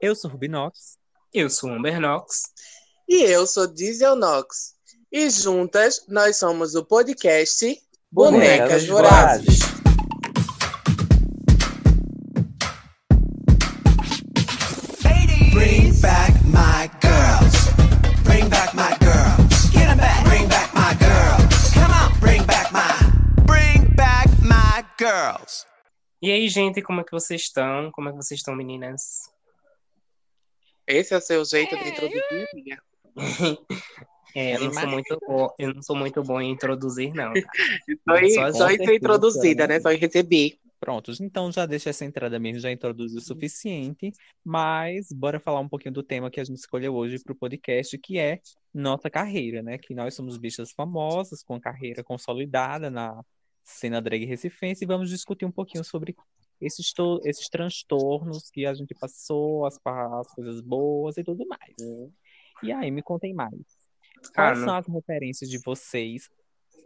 Eu sou Rubinox. Eu sou Amber Knox. E eu sou Diesel Knox. E juntas nós somos o podcast Bonecas, Bonecas Vorazes. Bring back my girls. Bring back my girls. Get 'em back. Bring back my girls. Come on. Bring back my. Bring back my girls. E aí, gente, como é que vocês estão? Como é que vocês estão, meninas? Esse é o seu jeito de introduzir, amiga? É, eu não sou muito bom, eu não sou muito bom em introduzir, não. tá? Só em, Só ser introduzida, né? né? Só em receber. Prontos, então já deixa essa entrada mesmo, já introduziu o suficiente, mas bora falar um pouquinho do tema que a gente escolheu hoje para o podcast, que é nossa carreira, né? Que nós somos bichas famosas, com carreira consolidada na cena drag recifense, e vamos discutir um pouquinho sobre esses, to- esses transtornos que a gente passou, as, as coisas boas e tudo mais. E aí, me contem mais. Ah, Quais não- são as referências de vocês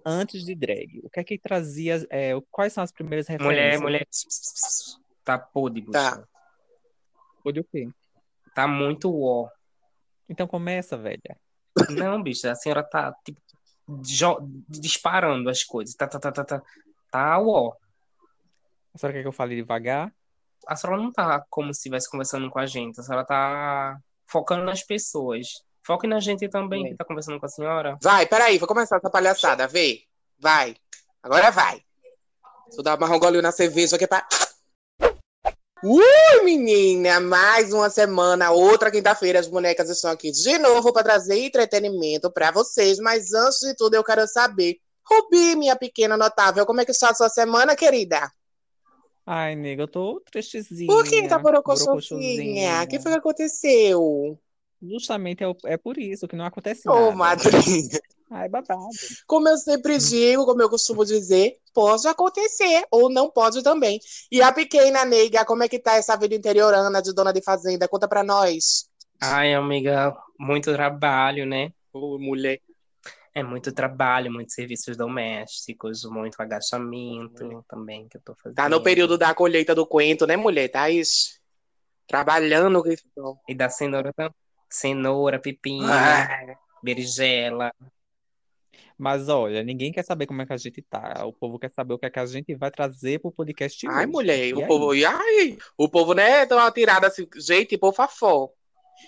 antes de drag? O que é que trazia, é, quais são as primeiras referências? Mulher, mulher. Tá podre, bicho. Tá. Foi o quê? Tá muito ó. Então começa, velha. Não, bicho, a senhora tá, tipo, disparando as coisas. Tá, tá, tá, tá, tá. Tá ó. A senhora quer que eu fale devagar? A senhora não tá como se estivesse conversando com a gente. A senhora tá focando nas pessoas. Foque na gente também É. que tá conversando com a senhora. Vai, peraí, vou começar essa palhaçada, vê? Vai. Agora vai. Vou dar uma golinho na cerveja aqui pra. Ui, menina! Mais uma semana, outra quinta-feira, as bonecas estão aqui de novo para trazer entretenimento para vocês. Mas antes de tudo, eu quero saber, Rubi, minha pequena notável, como é que está a sua semana, querida? Ai, nega, eu tô tristezinha. Por que tá borocochosinha? O que foi que aconteceu? Justamente é, o- é por isso que não acontece Ô, nada. madrinha. Ai, babado. Como eu sempre digo, como eu costumo dizer, pode acontecer ou não pode também. E a pequena nega, como é que tá essa vida interiorana de dona de fazenda? Conta pra nós. Ai, amiga, muito trabalho, né? Ô, mulher. É muito trabalho, muitos serviços domésticos, muito agachamento também que eu tô fazendo. Tá no período da colheita do coentro, né, mulher? Tá isso. Trabalhando. que- E da cenoura também. Cenoura, pepino, Ah, berinjela. Mas olha, ninguém quer saber como é que a gente tá. O povo quer saber o que é que a gente vai trazer pro podcast ai, hoje. mulher, E o aí? povo. e Ai, o povo, né, dá uma tirada assim, gente, tipo fafó.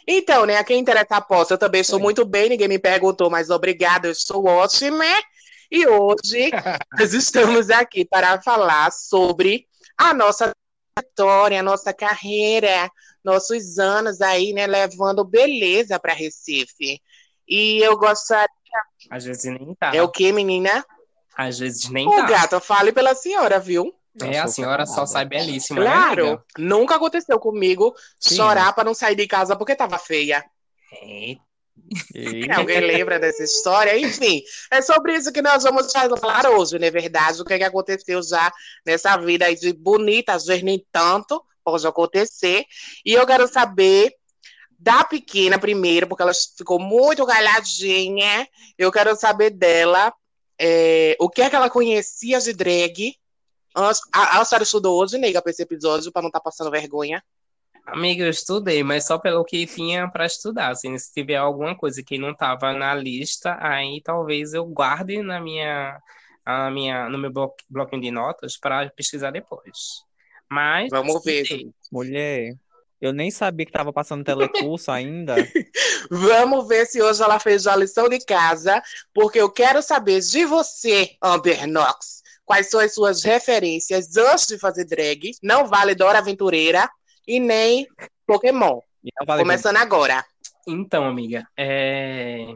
Então, né, a quem interessa a aposta, eu também estou Oi. muito bem, ninguém me perguntou, mas obrigada, eu estou ótima. E hoje nós estamos aqui para falar sobre a nossa trajetória, a nossa carreira, nossos anos aí, né, levando beleza para Recife. E eu gostaria. Às vezes nem tá. É o que, menina? Às vezes nem Ô, tá. gata, fale pela senhora, viu? É, a senhora só sai belíssima, né, Claro, amiga? nunca aconteceu comigo Sim. chorar para não sair de casa porque tava feia. Eita, E- Alguém lembra dessa história? Enfim, é sobre isso que nós vamos falar hoje, não é verdade? O que, é que aconteceu já nessa vida aí de bonita, às vezes nem tanto, pode acontecer. E eu quero saber da pequena primeiro, porque ela ficou muito galhadinha. Eu quero saber dela é, o que é que ela conhecia de drag. A, a senhora estudou hoje, nega, para esse episódio, para não estar passando vergonha. Amiga, eu estudei, mas só pelo que tinha para estudar. Assim, se tiver alguma coisa que não estava na lista, aí talvez eu guarde na minha, a minha, no meu blo- bloquinho de notas para pesquisar depois. Mas Vamos ver. estudei. Mulher, eu nem sabia que tava passando telecurso ainda. Vamos ver se hoje ela fez a lição de casa, porque eu quero saber de você, Amber Knox, quais são as suas referências antes de fazer drag. Não vale Dora Aventureira e nem Pokémon. Vale Começando agora. Então, amiga, é,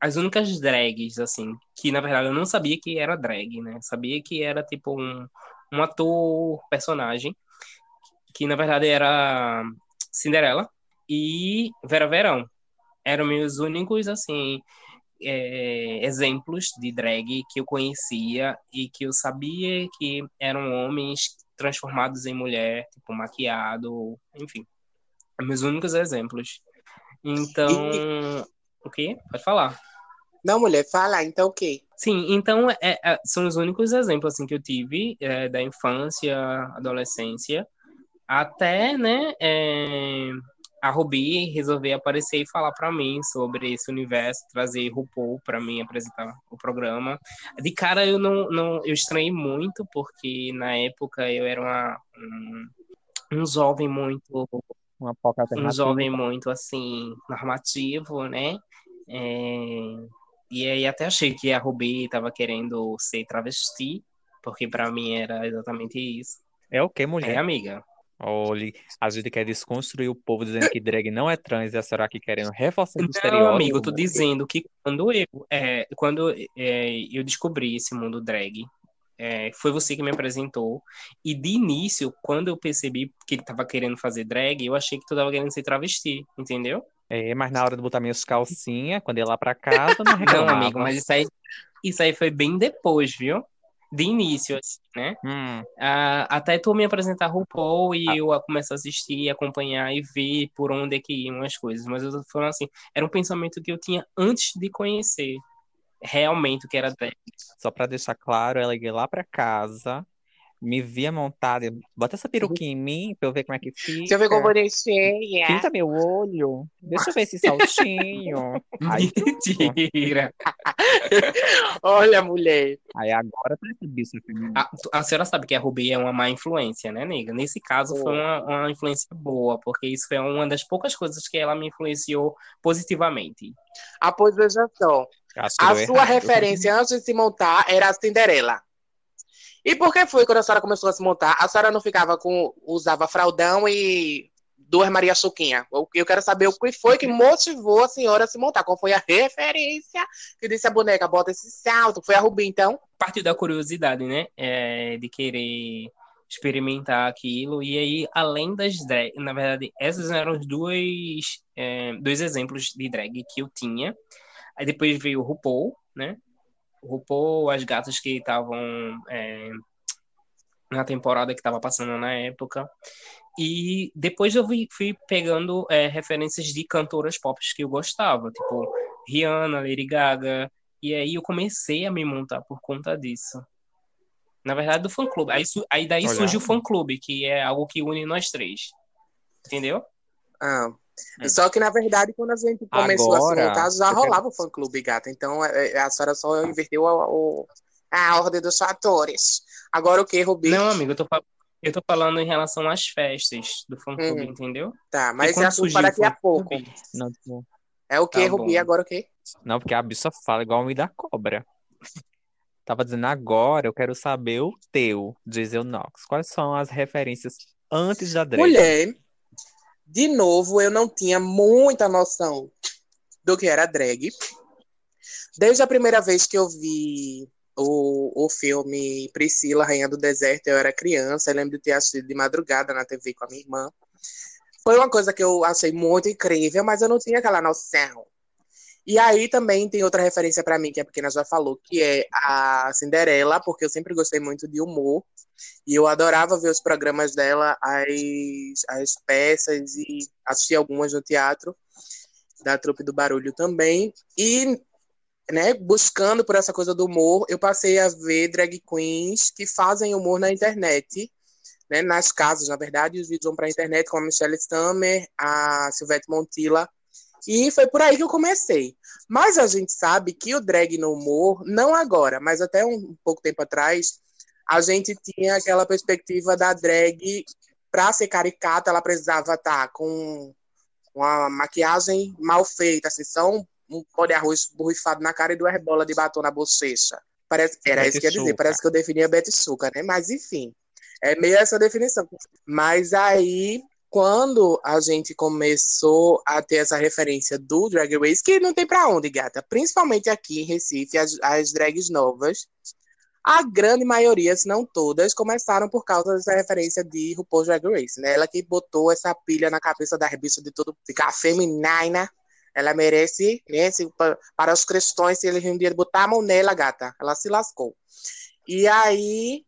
as únicas drags, assim, que na verdade eu não sabia que era drag, né? Sabia que era tipo um, um ator, personagem, que na verdade era Cinderela e Vera Verão. Eram meus únicos, assim, é, exemplos de drag que eu conhecia e que eu sabia que eram homens transformados em mulher, tipo, maquiado, enfim. Meus únicos exemplos. Então, o quê? Pode falar. Não, mulher, fala, então o quê? Sim, então é, é, são os únicos exemplos assim, que eu tive é, da infância, adolescência, até, né, é, a Ruby resolveu aparecer e falar para mim sobre esse universo, trazer RuPaul para mim apresentar o programa. De cara eu não, não eu estranhei muito porque na época eu era uma, um, um jovem muito Uma poca um jovem muito assim normativo, né? É, E aí até achei que a Ruby estava querendo ser travesti, porque para mim era exatamente isso. É o que, É, mulher? amiga. Olha, a gente quer desconstruir o povo dizendo que drag não é trans e a senhora aqui querendo reforçar o Não, estereótipo. amigo, eu tô dizendo que quando eu, é, quando é, eu descobri esse mundo drag, é, foi você que me apresentou. E de início, quando eu percebi que ele tava querendo fazer drag, eu achei que tu tava querendo ser travesti, entendeu? É, mas na hora de botar minhas calcinhas, quando eu ia lá pra casa, não Não, reclamava. amigo, mas isso aí, isso aí foi bem depois, viu? De início, assim, né? Hum, Ah, até tu me apresentar RuPaul e eu começar a assistir, acompanhar e ver por onde é que iam as coisas. Mas eu tô falando assim, era um pensamento que eu tinha antes de conhecer realmente o que era drag. só pra deixar claro, ela ia lá pra casa, me via montada, bota essa peruquinha em mim pra eu ver como é que fica. Deixa eu ver como bonitinha. Pinta meu olho. Deixa eu ver esse saltinho. Aí, Mentira! Olha, mulher. aí agora tá esse bicho feminino. A, a senhora sabe que a Ruby é uma má influência, né, nega? Nesse caso foi uma, uma influência boa, porque isso foi uma das poucas coisas que ela me influenciou positivamente. Ah, pois veja só. Acho que A sua errado. referência antes de se montar era a Cinderela. E por que foi quando a senhora começou a se montar? A senhora não ficava com. usava fraldão e duas Maria Suquinha. Eu eu quero saber o que foi que motivou a senhora a se montar. Qual foi a referência que disse a boneca, bota esse salto? Foi a Rubi, então? Partiu da curiosidade, né? É, de querer experimentar aquilo. E aí, além das drag, na verdade, essas eram os dois, é, dois exemplos de drag que eu tinha. Aí depois veio o RuPaul, né? O RuPaul, as gatas que estavam é, na temporada que estava passando na época. E depois eu fui, fui pegando é, referências de cantoras pop que eu gostava, tipo Rihanna, Lady Gaga. E aí eu comecei a me montar por conta disso. Na verdade, do fã-clube. Aí, aí daí Olha. surge o fã-clube, que é algo que une nós três. Entendeu? Ah. É. Só que, na verdade, quando a gente começou a se Agora, montar, já eu quero- rolava o fã-clube, gata. Então, é- é- a senhora só inverteu a, a ordem dos fatores. Agora o que, Rubi? Não, amigo, eu tô, eu tô falando em relação às festas do fã-clube, Uhum. entendeu? Tá, mas quando assunto para daqui a pouco. Não, não, É o que, Tá Rubi? Agora o quê? não, porque a bicha fala igual o homem da cobra. Tava dizendo agora, eu quero saber o teu, diz eu Nox. Quais são as referências antes da drag? Mulher, de novo, eu não tinha muita noção do que era drag. Desde a primeira vez que eu vi o, o filme Priscila, Rainha do Deserto, eu era criança, eu lembro de ter assistido de madrugada na TV com a minha irmã. Foi uma coisa que eu achei muito incrível, mas eu não tinha aquela noção. E aí também tem outra referência para mim, que a pequena já falou, que é a Cinderela, porque eu sempre gostei muito de humor. E eu adorava ver os programas dela, as, as peças e assistir algumas no teatro, da Trupe do Barulho também. E, né, buscando por essa coisa do humor, eu passei a ver drag queens que fazem humor na internet, né, nas casas, na verdade, os vídeos vão para a internet com a Michelle Stammer, a Silvete Montilla. E foi por aí que eu comecei. Mas a gente sabe que o drag no humor, não agora, mas até um pouco tempo atrás, a gente tinha aquela perspectiva da drag para ser caricata, ela precisava estar com uma maquiagem mal feita, assim, só um, pó de arroz borrifado na cara e duas bolas de batom na bochecha. Parece, era isso que eu ia dizer, parece que eu definia Betty Suca, né? Mas enfim, é meio essa definição. Mas aí, quando a gente começou a ter essa referência do Drag Race, que não tem pra onde, gata, principalmente aqui em Recife, as, as drags novas, a grande maioria, se não todas, começaram por causa dessa referência de RuPaul's Drag Race, né? Ela que botou essa pilha na cabeça das bichas de tudo ficar feminina. Ela merece, né? se- pa- para os cristãos, se eles um dia botar a mão nela, gata, ela se lascou. E aí,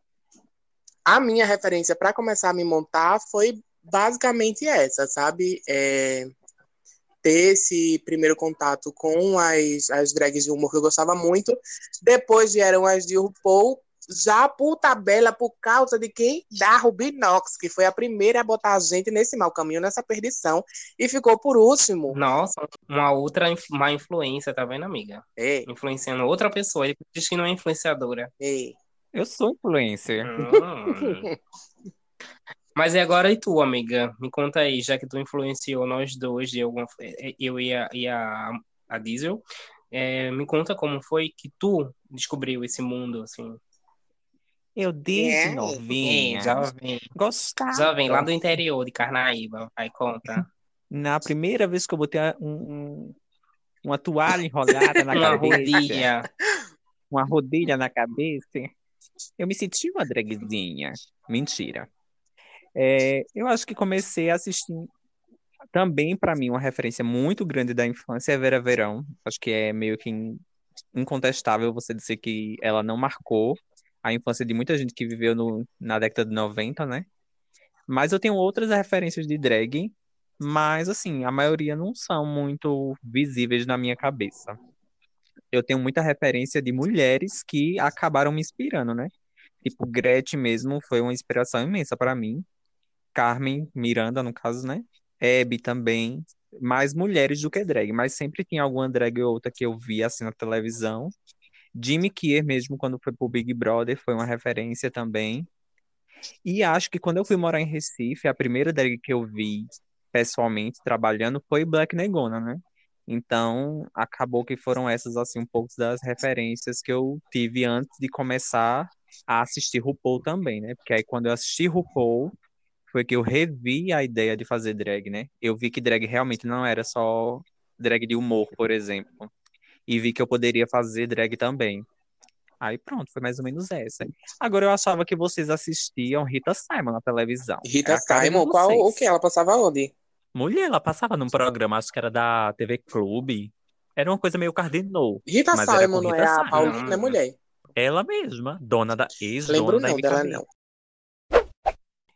a minha referência para começar a me montar foi basicamente essa, sabe? É, ter esse primeiro contato com as, as drags de humor que eu gostava muito. Depois vieram as de RuPaul já por tabela, por causa de quem? Da Rubinox, que foi a primeira a botar a gente nesse mau caminho, nessa perdição, e ficou por último. Nossa, uma outra inf- má influência, tá vendo, amiga? Ei, Influenciando outra pessoa. Ele diz que não é influenciadora. ei. Eu sou influencer. Hum. Mas e agora e tu, amiga? Me conta aí, já que tu influenciou nós dois, de alguma, eu e a, e a, a Diesel, é, me conta como foi que tu descobriu esse mundo, assim. Eu desde É, novinha já vem, gostava. já vem lá do interior de Carnaíba, vai conta. Na primeira vez que eu botei um, um- uma toalha enrolada na Uma cabeça, rodilha. uma rodilha na cabeça, eu me senti uma dragzinha. Mentira. É, eu acho que comecei a assistir também para mim uma referência muito grande da infância é Vera Verão. Acho que é meio que in- incontestável você dizer que ela não marcou a infância de muita gente que viveu no- na década de 90, né? Mas eu tenho outras referências de drag, mas assim, a maioria não são muito visíveis na minha cabeça. Eu tenho muita referência de mulheres que acabaram me inspirando, né? Tipo, Gretchen mesmo foi uma inspiração imensa para mim. Carmen Miranda, no caso, né? Hebe também. Mais mulheres do que drag, mas sempre tinha alguma drag ou outra que eu via assim na televisão. Jimmy Kier mesmo, quando foi pro Big Brother, foi uma referência também. E acho que quando eu fui morar em Recife, a primeira drag que eu vi pessoalmente trabalhando foi Black Negona, né? Então, acabou que foram essas assim um pouco das referências que eu tive antes de começar a assistir RuPaul também, né? Porque aí quando eu assisti RuPaul, foi que eu revi a ideia de fazer drag, né? Eu vi que drag realmente não era só drag de humor, por exemplo. E vi que eu poderia fazer drag também. Aí pronto, foi mais ou menos essa. Agora eu achava que vocês assistiam Rita Simon na televisão. Rita É Simon, qual o que? Ela passava onde? Mulher, ela passava num programa, acho que era da TV Clube. Era uma coisa meio cardinal. Rita Simon não é a. Paulina, é mulher. Ela mesma, dona da Lembro ex-dona da não dela, não.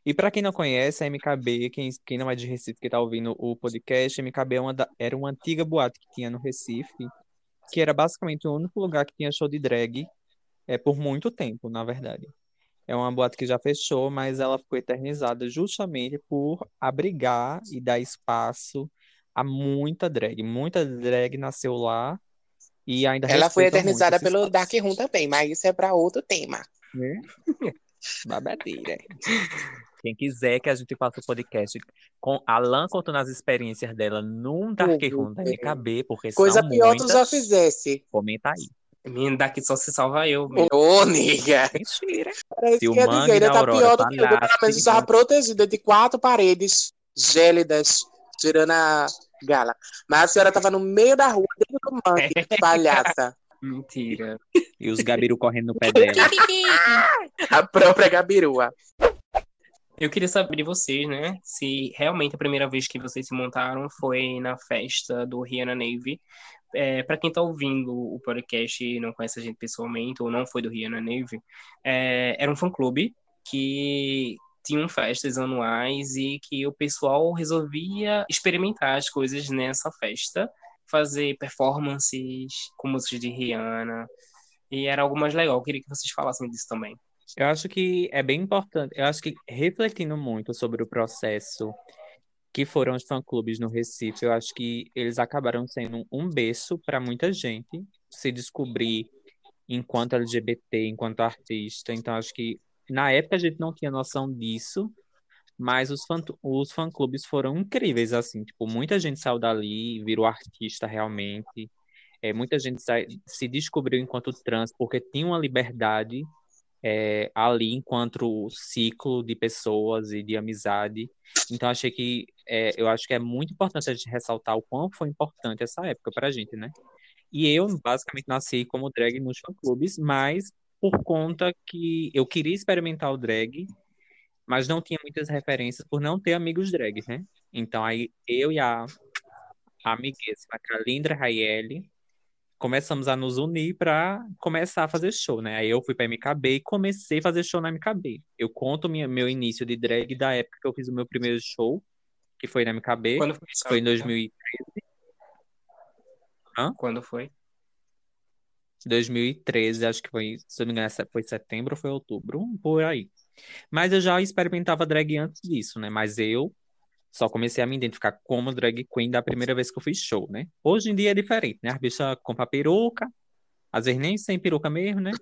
E para quem não conhece, a MKB, quem, quem não é de Recife, que tá ouvindo o podcast, a MKB é uma da- era uma antiga boate que tinha no Recife, que era basicamente o único lugar que tinha show de drag é, por muito tempo, na verdade. É uma boate que já fechou, mas ela ficou eternizada justamente por abrigar e dar espaço a muita drag. Muita drag nasceu lá e ainda Ela foi eternizada pelo espaço. Dark Room também, mas isso é para outro tema. né? Babadeira. Quem quiser que a gente faça o podcast com Alan contando as experiências dela num Dark. Room da MKB, porque Coisa são pior tu muitas, já fizesse. comenta aí. Menino, daqui só se salva eu. menino. Ô, nega. Mentira. Era isso Se o que eu ia Mangue dizer, ainda tá Aurora pior do que eu. Pelo menos estava protegida de quatro paredes gélidas, tirando a gala. Mas a senhora tava no meio da rua, dentro do mangue, palhaça. Mentira. E os Gabiru correndo no pé dela. A própria Gabirua. Eu queria saber de vocês, né? Se realmente a primeira vez que vocês se montaram foi na festa do Rihanna Navy. É, para quem tá ouvindo o podcast e não conhece a gente pessoalmente, ou não foi do Rihanna Navy, é, era um fã-clube que tinham festas anuais e que o pessoal resolvia experimentar as coisas nessa festa, fazer performances com músicas de Rihanna, e era algo mais legal. Eu queria que vocês falassem disso também. Eu acho que é bem importante. Eu acho que refletindo muito sobre o processo que foram os fã-clubes no Recife, eu acho que eles acabaram sendo um berço para muita gente se descobrir enquanto LGBT, enquanto artista. Então, acho que na época a gente não tinha noção disso, mas os fã, os fã-clubes foram incríveis, assim. Tipo, muita gente saiu dali, virou artista realmente. É, muita gente sai- se descobriu enquanto trans porque tinha uma liberdade é, ali enquanto ciclo de pessoas e de amizade. Então achei que é, eu acho que é muito importante a gente ressaltar o quão foi importante essa época pra gente, né? E eu basicamente nasci como drag nos fã-clubes, mas por conta que eu queria experimentar o drag, mas não tinha muitas referências por não ter amigos drag, né? Então aí eu e a, a amiguíssima Kalindra começamos a nos unir para começar a fazer show, né? Aí eu fui para MKB e comecei a fazer show na MKB. Eu conto minha, meu início de drag da época que eu fiz o meu primeiro show, que foi na MKB, Quando foi? foi em 2000 Quando foi? 2013, acho que foi, se eu não me engano, foi setembro ou foi outubro, por aí. Mas eu já experimentava drag antes disso, né? Mas eu só comecei a me identificar como drag queen da primeira vez que eu fiz show, né? Hoje em dia é diferente, né? As bichas compram peruca, às vezes nem sem peruca mesmo, né?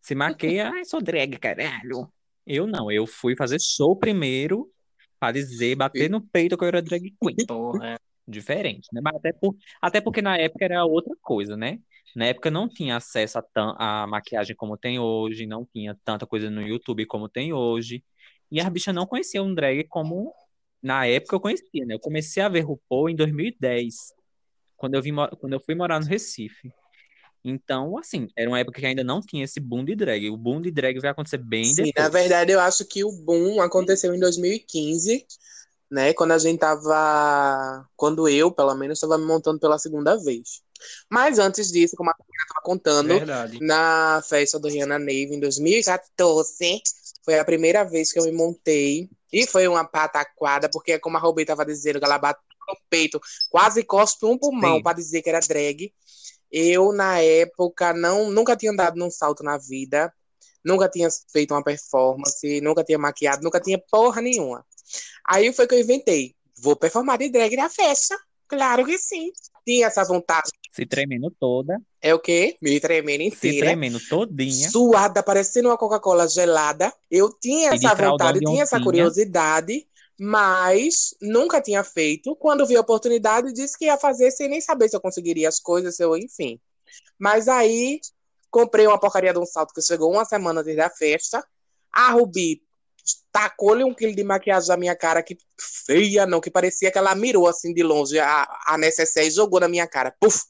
Se maqueia, ai, sou drag, caralho. Eu não, eu fui fazer show primeiro pra dizer, bater no peito que eu era drag queen. Porra. Diferente, né? Mas até, por, até porque na época era outra coisa, né? Na época não tinha acesso a, a maquiagem como tem hoje, não tinha tanta coisa no YouTube como tem hoje. E as bichas não conheciam drag como na época eu conhecia, né? Eu comecei a ver RuPaul em 2010, quando eu vim, quando eu fui morar no Recife. Então, assim, era uma época que ainda não tinha esse boom de drag. O boom de drag vai acontecer bem Sim, depois. na verdade, eu acho que o boom aconteceu em 2015, né? Quando a gente tava. Quando eu, pelo menos, estava me montando pela segunda vez. Mas antes disso, como a Camila estava contando, Verdade. na festa do Rihanna Neve em 2014, foi a primeira vez que eu me montei. E foi uma pataquada, porque, como a Robê estava dizendo, ela bateu no peito, quase cospe um pulmão para dizer que era drag. Eu, na época, não, nunca tinha andado num salto na vida, nunca tinha feito uma performance, nunca tinha maquiado, nunca tinha porra nenhuma. Aí foi que eu inventei. Vou performar de drag na festa. Claro que sim. Tinha essa vontade. Se tremendo toda, É o quê? Me tremendo se inteira. tremendo todinha. Suada, parecendo uma Coca-Cola gelada. Eu tinha essa vontade, de tinha essa curiosidade, mas nunca tinha feito. Quando vi a oportunidade, disse que ia fazer sem nem saber se eu conseguiria as coisas, se eu, enfim. Mas aí comprei uma porcaria de um salto que chegou uma semana antes da festa. A Rubi tacou-lhe um quilo de maquiagem na minha cara, que feia, não, que parecia que ela mirou assim de longe a, a necessaire e jogou na minha cara. Puf!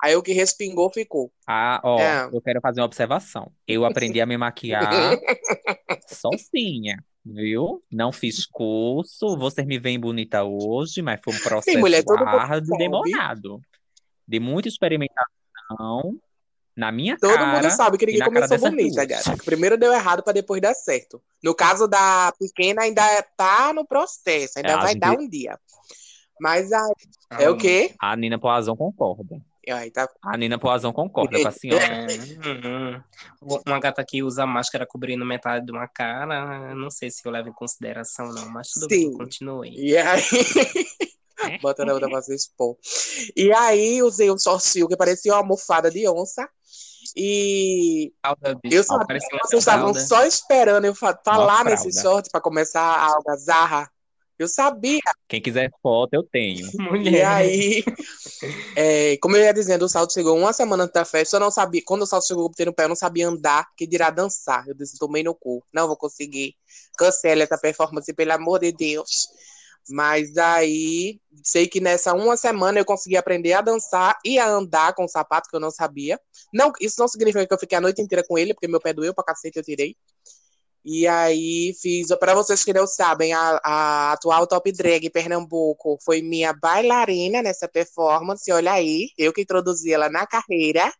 Aí o que respingou ficou. Ah, ó, É. eu quero fazer uma observação. Eu aprendi a me maquiar sozinha, viu? Não fiz curso, vocês me veem bonita hoje, mas foi um processo mulher, todo mundo árduo, sabe. demorado. De muita experimentação na minha Todo cara mundo sabe que ninguém começou bonita, duas. gata. Que Primeiro deu errado pra depois dar certo. No caso da pequena, ainda tá no processo, ainda É, a vai gente- dar um dia. Mas aí, é o quê? A Nina Poazão concorda. Aí tá... A Nina Poazão concorda com a senhora. É, hum, uma gata que usa máscara cobrindo metade de uma cara, não sei se eu levo em consideração, não, mas tudo Sim. bem, continue. E aí. Bota na outra pra você expor. E aí usei um sorcio que parecia uma almofada de onça. E bicho, eu sabia que vocês estavam só esperando eu fa- falar nesse short pra começar a algazarra. Eu sabia. Quem quiser foto, eu tenho. E Mulher. aí, é, como eu ia dizendo, o salto chegou uma semana antes da festa, eu não sabia. Quando o salto chegou, no pé, eu não sabia andar, que dirá dançar. Eu disse, tomei no cu. Não vou conseguir. Cancela essa performance, pelo amor de Deus. Mas aí, sei que nessa uma semana eu consegui aprender a dançar e a andar com o sapato que eu não sabia. Não, isso não significa que eu fiquei a noite inteira com ele, porque meu pé doeu pra cacete, eu tirei. E aí fiz, para vocês que não sabem, a, a atual top drag Pernambuco foi minha bailarina nessa performance. Olha aí, eu que introduzi ela na carreira,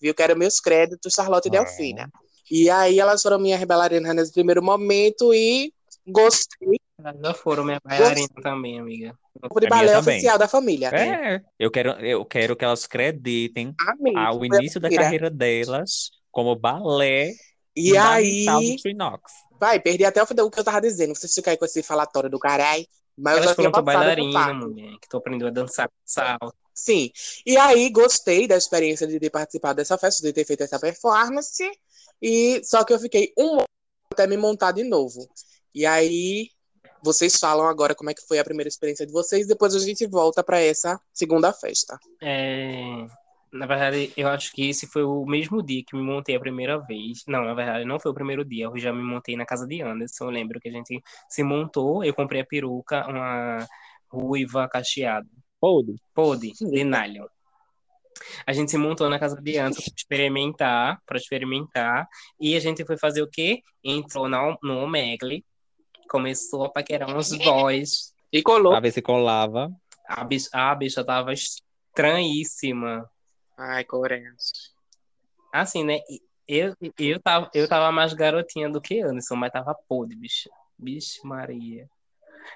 viu? Quero meus créditos, Charlotte Ah. Delfina. E aí elas foram minhas bailarinas nesse primeiro momento e gostei Elas já foram minha bailarina também, amiga. de minha balé também. oficial da família. É, eu quero, eu quero que elas acreditem Amém. ao início da carreira delas como balé E aí, vai, perdi até o final do que eu tava dizendo. Vocês ficam aí com esse falatório do caralho. Mas eu Elas já tinha foram essa bailarina, mulher, que tu aprendeu a dançar com salto. Sim. E aí gostei da experiência de ter participado dessa festa, de ter feito essa performance. E só que eu fiquei um ano até me montar de novo. E aí vocês falam agora como é que foi a primeira experiência de vocês, depois a gente volta para essa segunda festa. É, na verdade, eu acho que esse foi o mesmo dia que me montei a primeira vez. Não, na verdade, não foi o primeiro dia. Eu já me montei na casa de Anderson. Eu lembro que a gente se montou. Eu comprei a peruca, uma ruiva cacheada. Pode. Pode, de nylon. A gente se montou na casa de Anderson para experimentar, para experimentar. E a gente foi fazer o quê? Entrou no, no Omegle, começou a paquerar uns boys. E colou. Pra ver se colava. A bicha, a bicha tava estranhíssima. Ai, Coreia. Assim, né? Eu, eu, tava, eu tava mais garotinha do que Anderson, mas tava podre, bicho. Bicho Maria.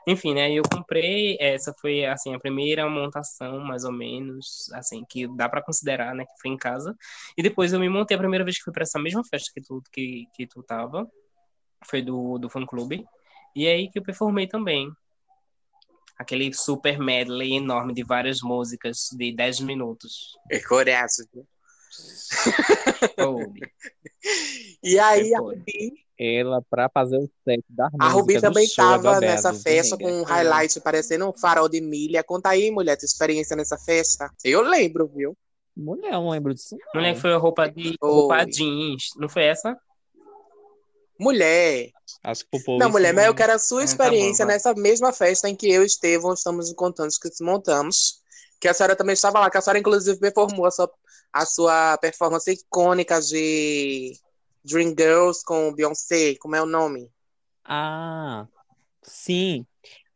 Enfim, né? Eu comprei, essa foi assim a primeira montação, mais ou menos, assim, que dá para considerar, né, que foi em casa. E depois eu me montei a primeira vez que fui para essa mesma festa que tu que, que tu tava, foi do do fã clube. E é aí que eu performei também. Aquele super medley enorme de várias músicas de 10 minutos. É coreaço. viu? E aí, a. Rubi, Ela, pra fazer o set da a Rubi também é tava nessa festa com um highlight parecendo um farol de milha. Conta aí, mulher, tua experiência nessa festa. Eu lembro, viu? Mulher, eu não lembro disso. não. Mulher que foi a roupa de roupa jeans, não foi essa? Mulher. Acho que. Não, mulher, mas eu quero a sua Ah, tá experiência bom, vai. nessa mesma festa em que eu e Estevão estamos contando que montamos. Que a senhora também estava lá, que a senhora, inclusive, performou a sua, a sua performance icônica de Dream Girls com Beyoncé. Como é o nome? Ah, sim.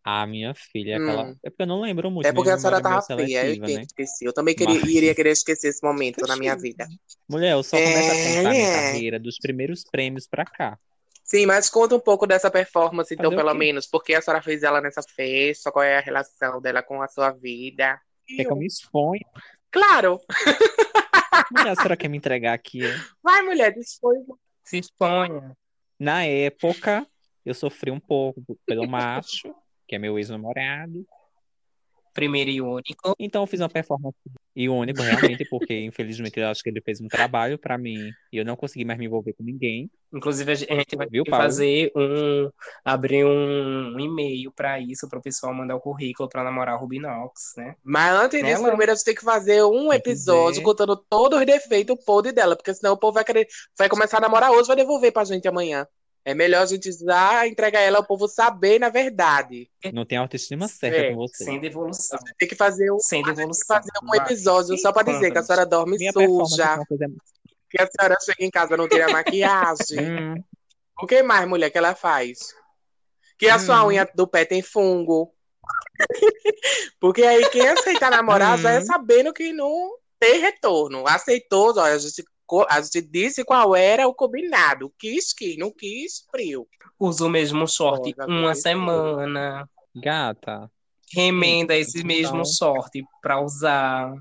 A minha filha, aquela. Hum. É porque eu não lembro muito. É porque a minha senhora memória é tava meio feia, eu entendo, né? esqueci. Eu também queria, Mas- iria querer esquecer esse momento na minha vida. Mulher, eu só começo a minha É. carreira dos primeiros prêmios pra cá. Sim, mas conta um pouco dessa performance, então, pelo menos. Por que a senhora fez ela nessa festa? Qual é a relação dela com a sua vida? Quer que eu me exponha? Claro! Mulher, a senhora quer me entregar aqui? Vai, mulher, dispõe. Se exponha. Na época, eu sofri um pouco pelo macho, que é meu ex-namorado. Primeiro e único. Então eu fiz uma performance e único, realmente, porque infelizmente eu acho que ele fez um trabalho pra mim e eu não consegui mais me envolver com ninguém. Inclusive, a gente vai Viu, fazer um. abrir um e-mail para isso, para o pessoal mandar o currículo para namorar o Rubinox, né? Mas antes disso, Ela- primeiro a gente tem que fazer um episódio contando todos os defeitos podre dela, porque senão o povo vai querer, vai começar a namorar hoje, vai devolver pra gente amanhã. É melhor a gente já entregar ela ao povo saber na verdade. Não tem autoestima certa É, com você. Sem devolução. Tem que fazer um, Sem devolução. fazer um episódio só pra dizer que a senhora dorme suja, coisa. que a senhora chega em casa e não tira maquiagem. Hum, O que mais, mulher, que ela faz? Que a sua Hum. unha do pé tem fungo. Porque aí quem aceitar namorar Hum. já é sabendo que não tem retorno. Aceitou, olha, a gente, a gente disse qual era o combinado. Quis, que não quis, frio. Usa o mesmo short Olha, uma semana. gata. Remenda esse mesmo Então. short pra usar.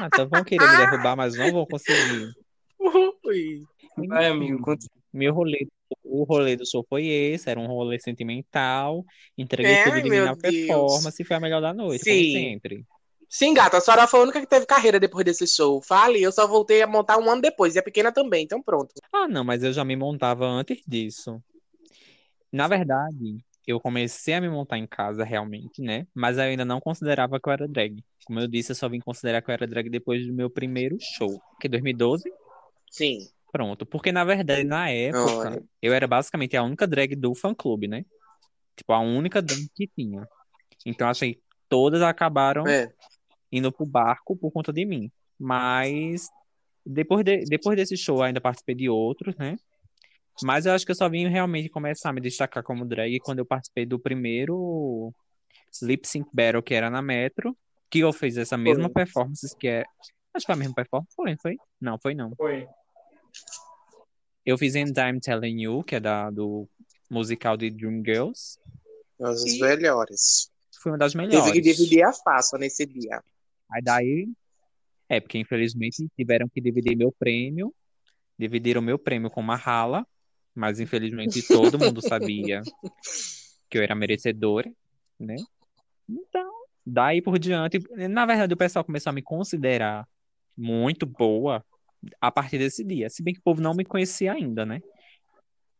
Gata, vão querer me derrubar, mas não vão conseguir. Ui. Vai, amigo. continua. Meu rolê, o rolê do show foi esse, era um rolê sentimental. Entreguei Ai, tudo de mim meu na Deus. performance e foi a melhor da noite, como Sim. sempre. Sim, gata, a senhora foi a única que teve carreira depois desse show. Fale, eu só voltei a montar um ano depois, e a pequena também, então pronto. Ah, não, mas eu já me montava antes disso. Na verdade, eu comecei a me montar em casa realmente, né? Mas eu ainda não considerava que eu era drag. Como eu disse, eu só vim considerar que eu era drag depois do meu primeiro show, que é 2012. Sim. Pronto, porque na verdade, na época, Olha. eu era basicamente a única drag do fã-clube, né? Tipo, a única drag que tinha. Então, achei que todas acabaram É. indo pro barco por conta de mim. Mas depois, de- depois desse show, eu ainda participei de outros, né? Mas eu acho que eu só vim realmente começar a me destacar como drag quando eu participei do primeiro Lip Sync Battle, que era na Metro, que eu fiz essa mesma Foi. performance, que é. Acho que foi a mesma performance. Foi, foi? Não, foi não. Foi. Eu fiz And I'm Telling You, que é da, do musical de Dreamgirls. Os E- melhores. Foi uma das melhores. que dividir a face nesse dia. Aí daí, é, porque infelizmente tiveram que dividir meu prêmio, dividiram meu prêmio com uma rala, mas infelizmente todo mundo sabia que eu era merecedora, né? Então, daí por diante, na verdade o pessoal começou a me considerar muito boa a partir desse dia, se bem que o povo não me conhecia ainda, né?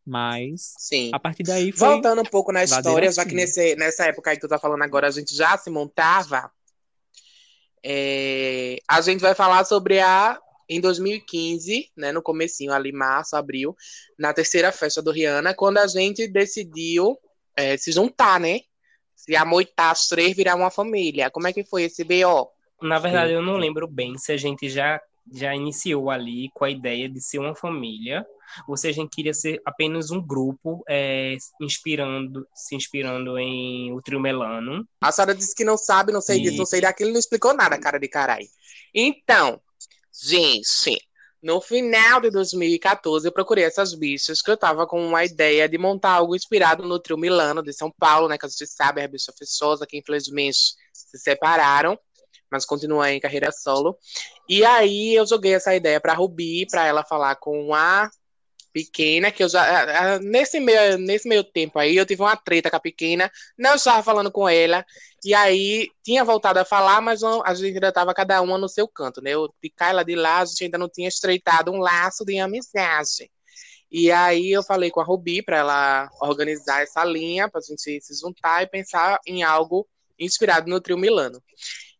Mas Sim. a partir daí foi Voltando um pouco na história, já que nesse, nessa época aí que tu tá falando agora, a gente já se montava. É, a gente vai falar sobre a. Em 2015, né, no comecinho, ali, março, abril, na terceira festa do Rihanna, quando a gente decidiu é, se juntar, né? Se amoitar as três, virar uma família. Como é que foi esse BO? Na verdade, eu não lembro bem se a gente já, já iniciou ali com a ideia de ser uma família, ou se a gente queria ser apenas um grupo, é, inspirando, se inspirando em o Trio Melano. A senhora disse que não sabe, não sei E- disso, não sei daquilo, não explicou nada, cara de caralho. Então, gente, no final de 2014, eu procurei essas bichas que eu tava com uma ideia de montar algo inspirado no trio Milano de São Paulo, né? Que a gente sabe, a bicha fechosa, que infelizmente se separaram, mas continuam em carreira solo. E aí eu joguei essa ideia pra Rubi, pra ela falar com a pequena, que eu já. Nesse meio, nesse meio tempo aí, eu tive uma treta com a pequena, não estava falando com ela, e aí tinha voltado a falar, mas a gente ainda estava cada uma no seu canto, né? Eu de cá de lá, a gente ainda não tinha estreitado um laço de amizade. E aí eu falei com a Rubi para ela organizar essa linha, para a gente se juntar e pensar em algo inspirado no trio Milano.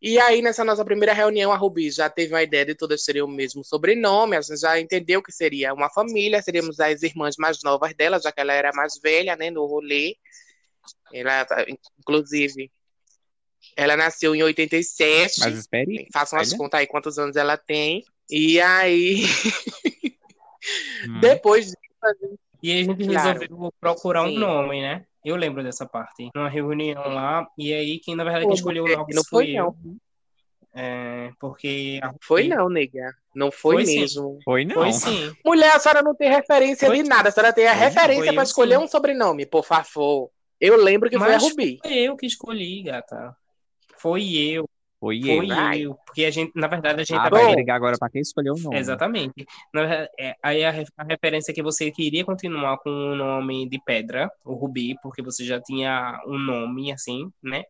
E aí, nessa nossa primeira reunião, a Rubi já teve uma ideia de todas seriam o mesmo sobrenome, a gente já entendeu que seria uma família, seríamos as irmãs mais novas dela, já que ela era mais velha, né, no rolê. Ela, inclusive, ela nasceu em 87. Mas espere. Façam as contas aí quantos anos ela tem. E aí, Hum. depois disso, a gente E aí a gente Claro. resolveu procurar um Sim. nome, né? Eu lembro dessa parte. Numa reunião lá, e aí quem na verdade Pô, quem escolheu o não Nox foi, fui não. eu. É, porque a Foi não, nega. Não foi, Foi sim. mesmo. Foi não. Foi sim. Mulher, a senhora não tem referência Foi- de nada. A senhora tem a Foi- referência foi para escolher sim. um sobrenome, por favor. Eu lembro que foi a Mas Rubi. Foi eu que escolhi, gata. Foi eu, Foi foi eu. Porque a gente, na verdade, a gente Ah, tava- vai brigar agora pra quem escolheu o nome. Exatamente. Na verdade, é, aí a, a referência é que você queria continuar com o nome de Pedra, o Rubi, porque você já tinha um nome, assim, né?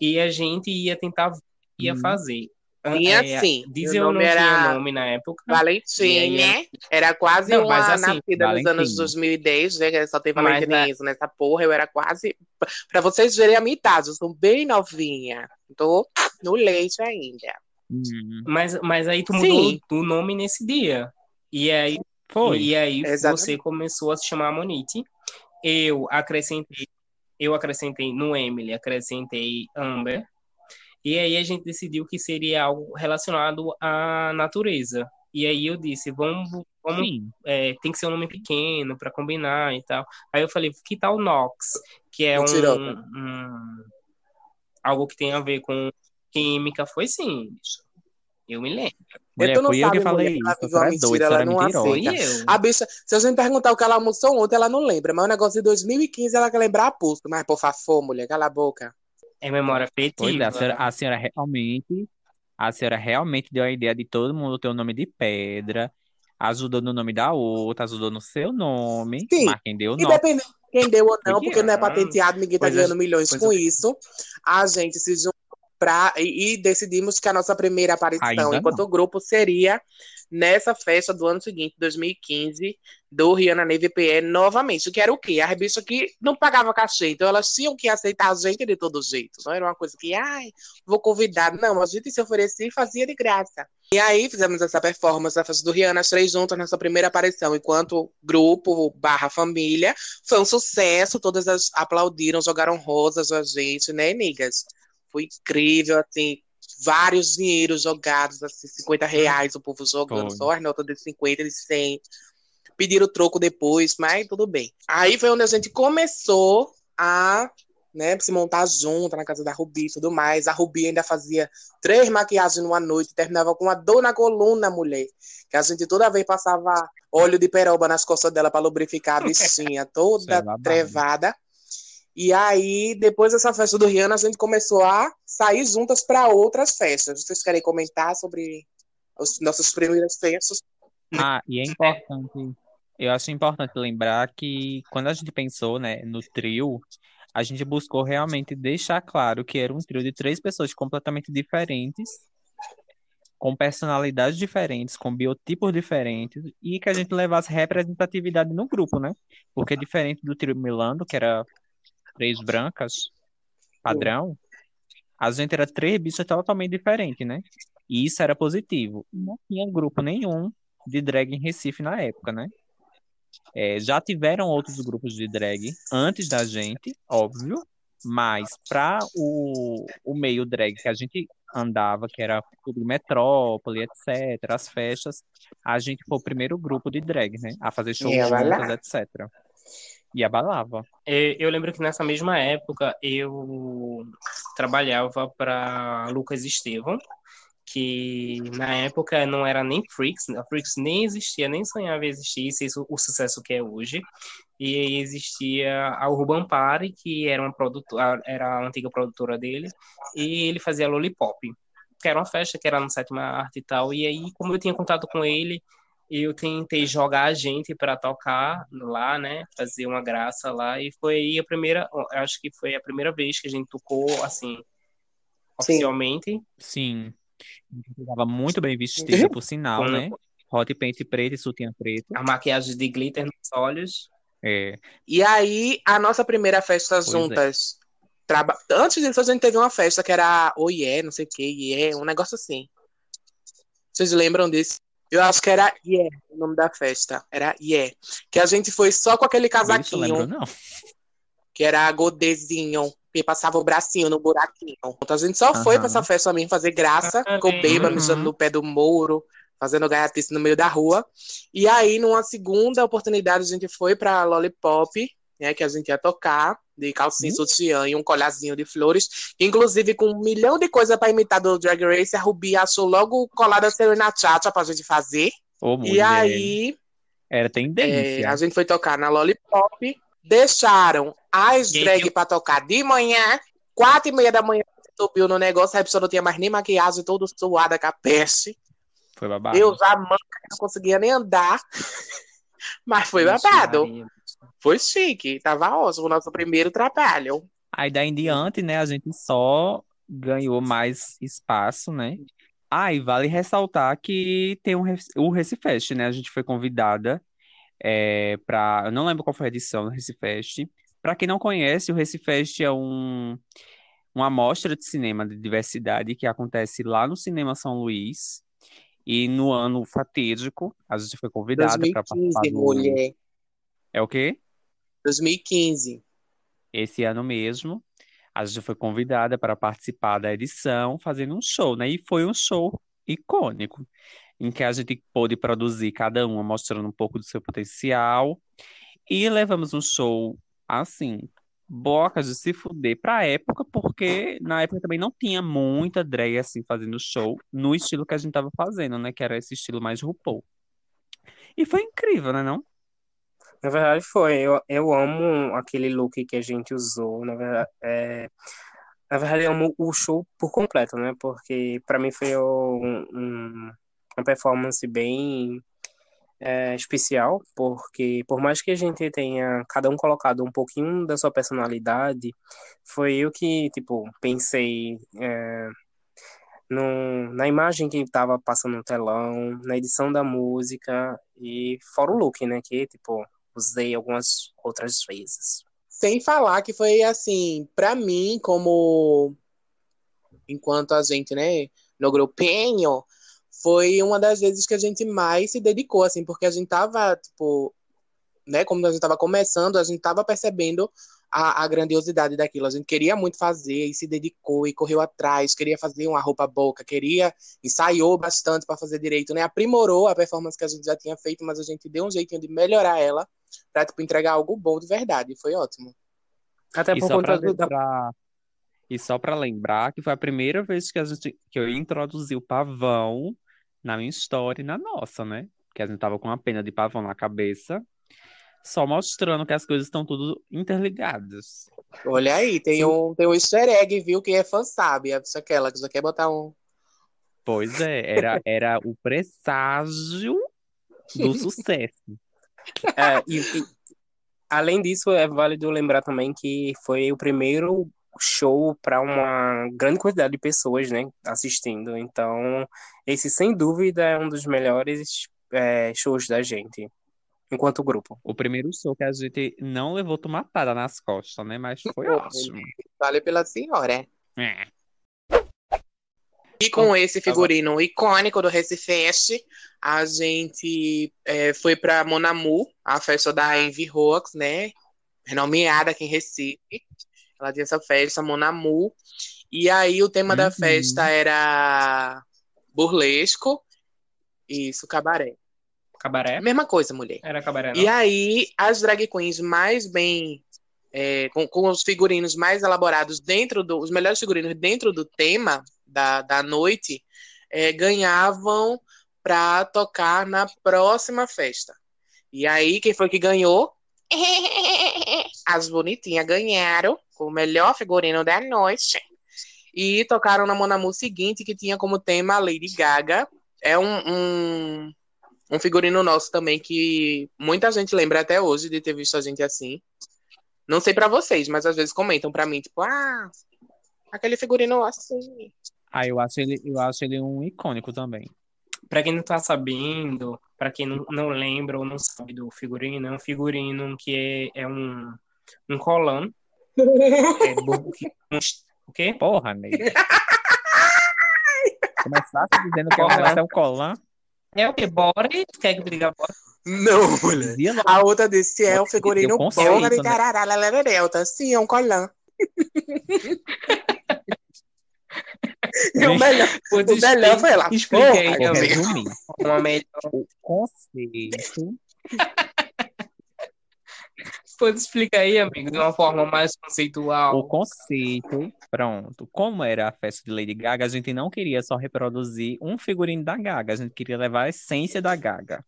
E a gente ia tentar, ia Uhum. fazer. Tinha É, sim. Eu não nome tinha era nome na época. Valentim, E aí né? Era quase Não, uma mas assim, nascida nos Valentim. anos 2010, né? que Só tem Mas, Valentinizo nessa porra. Eu era quase. Pra vocês verem a minha idade, eu sou bem novinha. Tô no leite ainda. Hum. Mas, mas aí tu mudou Sim. o nome nesse dia. E aí, Foi. e aí Exatamente. você começou a se chamar Monite. Eu acrescentei, eu acrescentei no Emily, acrescentei Amber. E aí a gente decidiu que seria algo relacionado à natureza. E aí eu disse, vamos, vamos é, tem que ser um nome pequeno para combinar e tal. Aí eu falei, que tal Nox? Que é um, um- algo que tem a ver com química. Foi sim, bicho. Eu me lembro. Mulher, tu não fui eu que falei mulher, ela isso. é doida, mentira, a senhora é ela não aceita. eu. A bicha, se a gente perguntar o que ela almoçou ontem, ela não lembra. Mas o negócio de 2015 ela quer lembrar a pulso. Mas, por favor, mulher, cala a boca. É memória Pois é, a afetiva. senhora, a senhora realmente, a senhora realmente deu a ideia de todo mundo ter o nome de pedra, ajudou no nome da outra, ajudou no seu nome, Sim. mas quem deu o nome. Independente de quem deu ou não, porque não é patenteado, ninguém tá Pois é, ganhando milhões com é. isso. A gente se juntou pra, e, e decidimos que a nossa primeira aparição Ainda enquanto não. grupo seria nessa festa do ano seguinte, 2015, do Rihanna Neve PE novamente. Que era o quê? A revista que não pagava cachê, então elas tinham que aceitar a gente de todo jeito. Não era uma coisa que, ai, vou convidar. Não, a gente se oferecia e fazia de graça. E aí fizemos essa performance da festa do Rihanna, as três juntas, nossa primeira aparição enquanto grupo barra família. Foi um sucesso, todas as aplaudiram, jogaram rosas a gente, né, amigas? Foi incrível, assim, vários dinheiros jogados, assim, 50 reais o povo jogando, Foi. só as notas de 50 e de 100. Pediram troco depois, mas tudo bem. Aí foi onde a gente começou a né, se montar junto na casa da Rubi e tudo mais. A Rubi ainda fazia três maquiagens numa noite, terminava com uma dor na coluna, mulher. Que a gente toda vez passava óleo de peroba nas costas dela para lubrificar a bichinha, toda trevada. E aí, depois dessa festa do Rihanna, a gente começou a sair juntas para outras festas. Vocês querem comentar sobre os nossos primeiras festas? Ah, e é importante, eu acho importante lembrar que quando a gente pensou, né, no trio, a gente buscou realmente deixar claro que era um trio de três pessoas completamente diferentes, com personalidades diferentes, com biotipos diferentes, e que a gente levasse representatividade no grupo, né? Porque diferente do trio Milano, que era três brancas, padrão, a gente era três bichas totalmente diferentes, né? E isso era positivo. Não tinha grupo nenhum de drag em Recife na época, né? É, já tiveram outros grupos de drag antes da gente, óbvio, mas para o, o meio drag que a gente andava, que era Clube Metrópole, etc., as festas, a gente foi o primeiro grupo de drag, né? A fazer shows juntas, etc. E abalava. É, Eu lembro que nessa mesma época eu trabalhava para Lucas Estevam, que na época não era nem Freaks, a Freaks nem existia, nem sonhava existir isso, o sucesso que é hoje. E existia a Urban Party, que era uma produtora, era a antiga produtora dele, e ele fazia Lollipop, que era uma festa que era no Sétima Arte e tal. E aí, como eu tinha contato com ele, eu tentei jogar a gente para tocar lá, né, fazer uma graça lá e foi aí a primeira, acho que foi a primeira vez que a gente tocou assim oficialmente. Sim. Estava muito bem vestida, por sinal, né? Hot paint preto e sutiã preto. A maquiagem de glitter nos olhos. É. E aí, a nossa primeira festa é. juntas. traba- Antes disso, a gente teve uma festa que era Oiê, não sei o que, Iê, um negócio assim. Vocês lembram disso? Eu acho que era Iê, o nome da festa. Era Iê. Que a gente foi só com aquele Isso eu lembro, casaquinho, não. que era godezinho, que passava o bracinho no buraquinho. Então a gente só foi pra essa festa mesmo fazer graça, Ah, ficou bêbado, Uhum. mijando no pé do muro, fazendo gaiatice no meio da rua. E aí, numa segunda oportunidade, a gente foi pra Lollipop, né, que a gente ia tocar, de calcinha, Uhum. sutiã e um colhazinho de flores. Inclusive, com um milhão de coisas pra imitar do Drag Race, a Ruby achou logo colada Serena Chacha pra gente fazer. Ô, E aí, Era é, tendência. a gente foi tocar na Lollipop, deixaram as drag tem- pra tocar de manhã, quatro e meia da manhã, subiu no negócio, a pessoa não tinha mais nem maquiagem, todo suada com a peste. Foi babado. Eu já manca, não conseguia nem andar, mas foi babado. Foi chique, tava ótimo o nosso primeiro trabalho. Aí daí em diante, né, a gente só ganhou mais espaço, né? Ah, e vale ressaltar que tem um, o Recifest, né? A gente foi convidada é, para, eu não lembro qual foi a edição do Recifest. Para quem não conhece, o Recifest é um uma mostra de cinema de diversidade que acontece lá no Cinema São Luís. E no ano fatídico, a gente foi convidada para 2015, participar do... mulher. É o quê? 2015. esse ano mesmo, a gente foi convidada para participar da edição, fazendo um show, né? E foi um show icônico, em que a gente pôde produzir cada uma mostrando um pouco do seu potencial. E levamos um show, assim, bocas de se fuder pra época, porque na época também não tinha muita drag, assim, fazendo show no estilo que a gente tava fazendo, né? Que era esse estilo mais RuPaul. E foi incrível, né, não? Na verdade foi, eu, eu amo aquele look que a gente usou, na verdade, é, na verdade eu amo o show por completo, né, porque pra mim foi um- um- uma performance bem é, especial, porque por mais que a gente tenha cada um colocado um pouquinho da sua personalidade, foi eu que, tipo, pensei é, no, na imagem que estava passando no telão, na edição da música e fora o look, né, que, tipo, usei algumas outras vezes. Sem falar que foi assim, pra mim, como enquanto a gente, né, no grupinho, foi uma das vezes que a gente mais se dedicou, assim, porque a gente tava, tipo, né, como a gente tava começando, a gente tava percebendo a, a grandiosidade daquilo. A gente queria muito fazer e se dedicou e correu atrás, queria fazer uma roupa boca, queria, ensaiou bastante para fazer direito, né, aprimorou a performance que a gente já tinha feito, mas a gente deu um jeitinho de melhorar ela pra, tipo, entregar algo bom de verdade. Foi ótimo. Até E por conta do, lembrar, e só para lembrar que foi a primeira vez que, a gente, que eu introduzi o pavão na minha história e na nossa, né? Que a gente tava com uma pena de pavão na cabeça, só mostrando que as coisas estão tudo interligadas. Olha aí, tem um, tem um easter egg, viu? Quem é fã sabe. É só aquela que só quer botar um. Pois é, era, era o presságio do sucesso. É, e, e, além disso, é válido lembrar também que foi o primeiro show para uma grande quantidade de pessoas, né, assistindo. Então, esse sem dúvida é um dos melhores é, shows da gente, enquanto grupo. O primeiro show que a gente não levou tomatada nas costas, né? Mas foi ótimo. Vale pela senhora. É. E com esse figurino icônico do Recifest, a gente é, foi para Monamu, a festa da Envy Rox, né? Renomeada aqui em Recife. Ela tinha essa festa, Monamu. E aí o tema da Uhum. festa era burlesco. Isso, cabaré. Cabaré? Mesma coisa, mulher. Era cabaré, não? E aí, as drag queens mais bem. é, com, com os figurinos mais elaborados dentro do. Os melhores figurinos dentro do tema da, da noite é, ganhavam para tocar na próxima festa. E aí, quem foi que ganhou? As bonitinhas ganharam com o melhor figurino da noite. E tocaram na Monamu seguinte, que tinha como tema Lady Gaga. É um, um, um figurino nosso também que muita gente lembra até hoje de ter visto a gente assim. Não sei pra vocês, mas às vezes comentam pra mim, tipo, ah, aquele figurino assim. Ah, eu acho ele, eu acho ele um icônico também. Pra quem não tá sabendo, pra quem não, não lembra ou não sabe do figurino, é um figurino que é, é um, um colã. É, que- o quê? Porra, Ney. Começasse dizendo que é um colã. É o que? Bora? Quer que eu diga bora? Não, mulher. A outra desse é o figurino de né? carará, Sim, é um colã. E o melhor, o melhor foi lá. explica aí, porra, amigo. Uma melhor. O conceito Pois explica aí, amigo, de uma forma mais conceitual. O conceito, pronto. Como era a festa de Lady Gaga, a gente não queria só reproduzir um figurino da Gaga, a gente queria levar a essência da Gaga.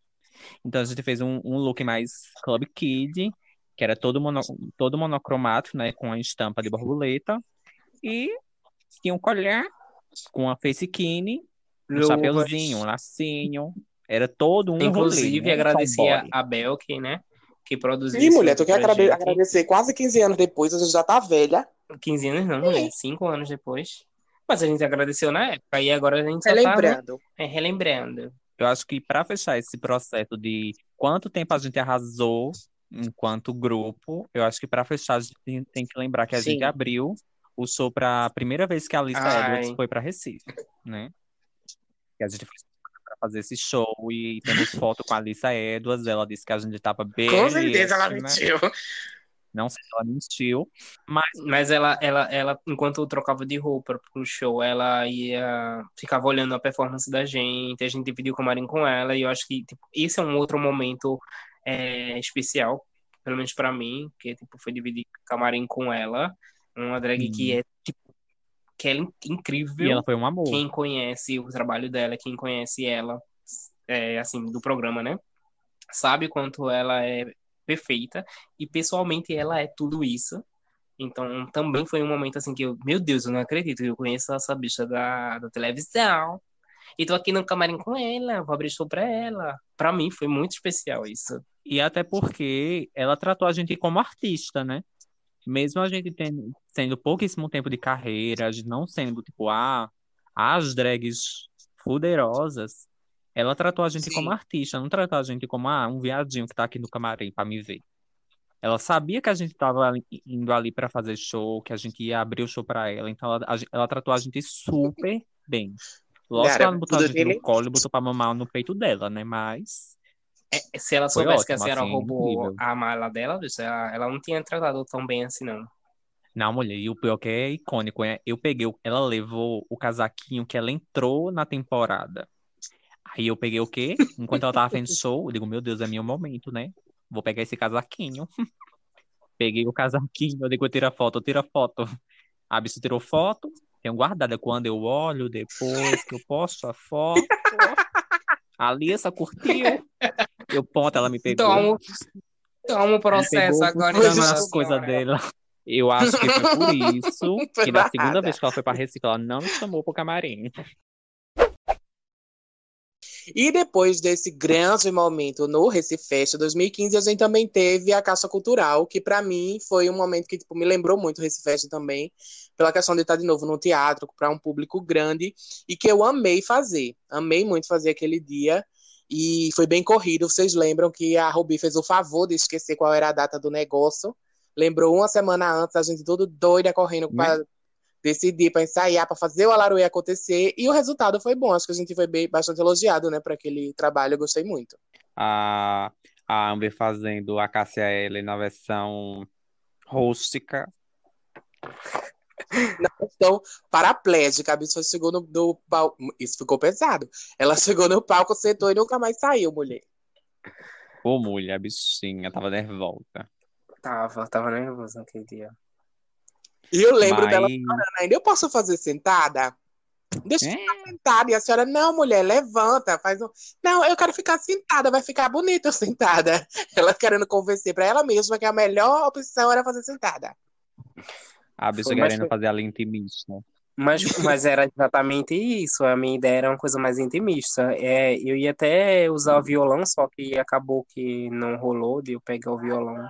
Então a gente fez um, um look mais Club Kid, que era todo, mono, todo monocromático, né, com a estampa de borboleta. E tinha um collar com a face kine, um Luvas. chapeuzinho, um lacinho. Era todo um Inclusive, rolê, né? Tomboy. a Belk, né? Que produziu E esse mulher, tu quer agrade- gente. agradecer quase 15 anos depois, a gente já tá velha. 15 anos não, mulher. 5 anos depois. Mas a gente agradeceu na época. E agora a gente tá Relembrando. é, relembrando. Eu acho que para fechar esse processo de quanto tempo a gente arrasou enquanto grupo, eu acho que para fechar a gente tem- que lembrar que a Sim. gente abriu o show para a primeira vez que a Alissa Ai. Edwards foi para Recife, né? Que a gente foi para fazer esse show e temos foto com a Alissa Edwards, ela disse que a gente tava bem, Com certeza ela né? mentiu. Não sei se ela mentiu, mas Mas ela, ela, ela, enquanto eu trocava de roupa pro show, ela ia ficava olhando a performance da gente, a gente dividiu o camarim com ela, e eu acho que tipo, esse é um outro momento é, especial, pelo menos pra mim, que tipo, foi dividir camarim com ela, uma drag que é tipo, que ela é incrível. e ela foi um amor. Quem conhece o trabalho dela, quem conhece ela, é, assim, do programa, né? Sabe o quanto ela é perfeita e pessoalmente ela é tudo isso. Então também foi um momento assim que eu, meu Deus, eu não acredito que eu conheço essa bicha da, da televisão. E tô aqui no camarim com ela, vou abrir show pra ela. Pra mim foi muito especial isso. E até porque ela tratou a gente como artista, né? Mesmo a gente tendo, tendo pouquíssimo tempo de carreira, a gente não sendo, tipo, ah, as drags poderosas, ela tratou a gente Sim. como artista, não tratou a gente como, ah, um viadinho que tá aqui no camarim pra me ver. Ela sabia que a gente tava indo ali pra fazer show, que a gente ia abrir o show pra ela, então ela, a ela tratou a gente super bem. Lógico que ela não botou a gente no colo e botou pra mamar no peito dela, né? Mas. É, se ela soubesse que a ótimo, senhora assim, roubou incrível. a mala dela, bicho, ela, ela não tinha tratado tão bem assim, não. Não, mulher, e o pior que é icônico, é, eu peguei, ela levou o casaquinho que ela entrou na temporada. Aí eu peguei o quê? Enquanto ela tava fazendo show, eu digo, meu Deus, é meu momento, né? Vou pegar esse casaquinho. Peguei o casaquinho, eu digo, tira foto, tira foto. A bicha tirou foto, tenho guardada. Quando eu olho depois que eu posto a foto, a Alissa curtiu. Eu ponto, ela me pegou. Toma, toma o processo pegou agora. Buscando é. as coisas dela. Eu acho que foi por isso Foi que na segunda vez que ela foi pra Recife, ela não me chamou pro camarim. E depois desse grande momento no Recife Fest 2015, a gente também teve a Caça Cultural, que pra mim foi um momento que tipo, me lembrou muito o Recife também, pela questão de estar de novo no teatro, para um público grande, e que eu amei fazer. Amei muito fazer aquele dia, e foi bem corrido. Vocês lembram que a Rubi fez o favor de esquecer qual era a data do negócio. Lembrou uma semana antes, a gente tudo doida correndo para decidir, para ensaiar, para fazer o Alaruê acontecer. E o resultado foi bom. Acho que a gente foi bem, bastante elogiado, né, para aquele trabalho. Eu gostei muito. A, a Amber fazendo a Cássia Eller na versão rústica. Então, paraplégica, a bicha chegou no do palco. Isso ficou pesado. Ela chegou no palco, sentou e nunca mais saiu, mulher. Ô, mulher, a bichinha, tava nervosa. Tava, tava nervoso naquele dia. E eu lembro Mas- dela chorando ainda. Eu posso fazer sentada? Deixa eu É. ficar sentada. E a senhora, não, mulher, levanta, faz um. Não, eu quero ficar sentada, vai ficar bonito sentada. Ela querendo convencer pra ela mesma que a melhor opção era fazer sentada. A mas querendo foi- fazer ela intimista. Mas, mas era exatamente isso. A minha ideia era uma coisa mais intimista. É, eu ia até usar o violão, só que acabou que não rolou de eu pegar o violão.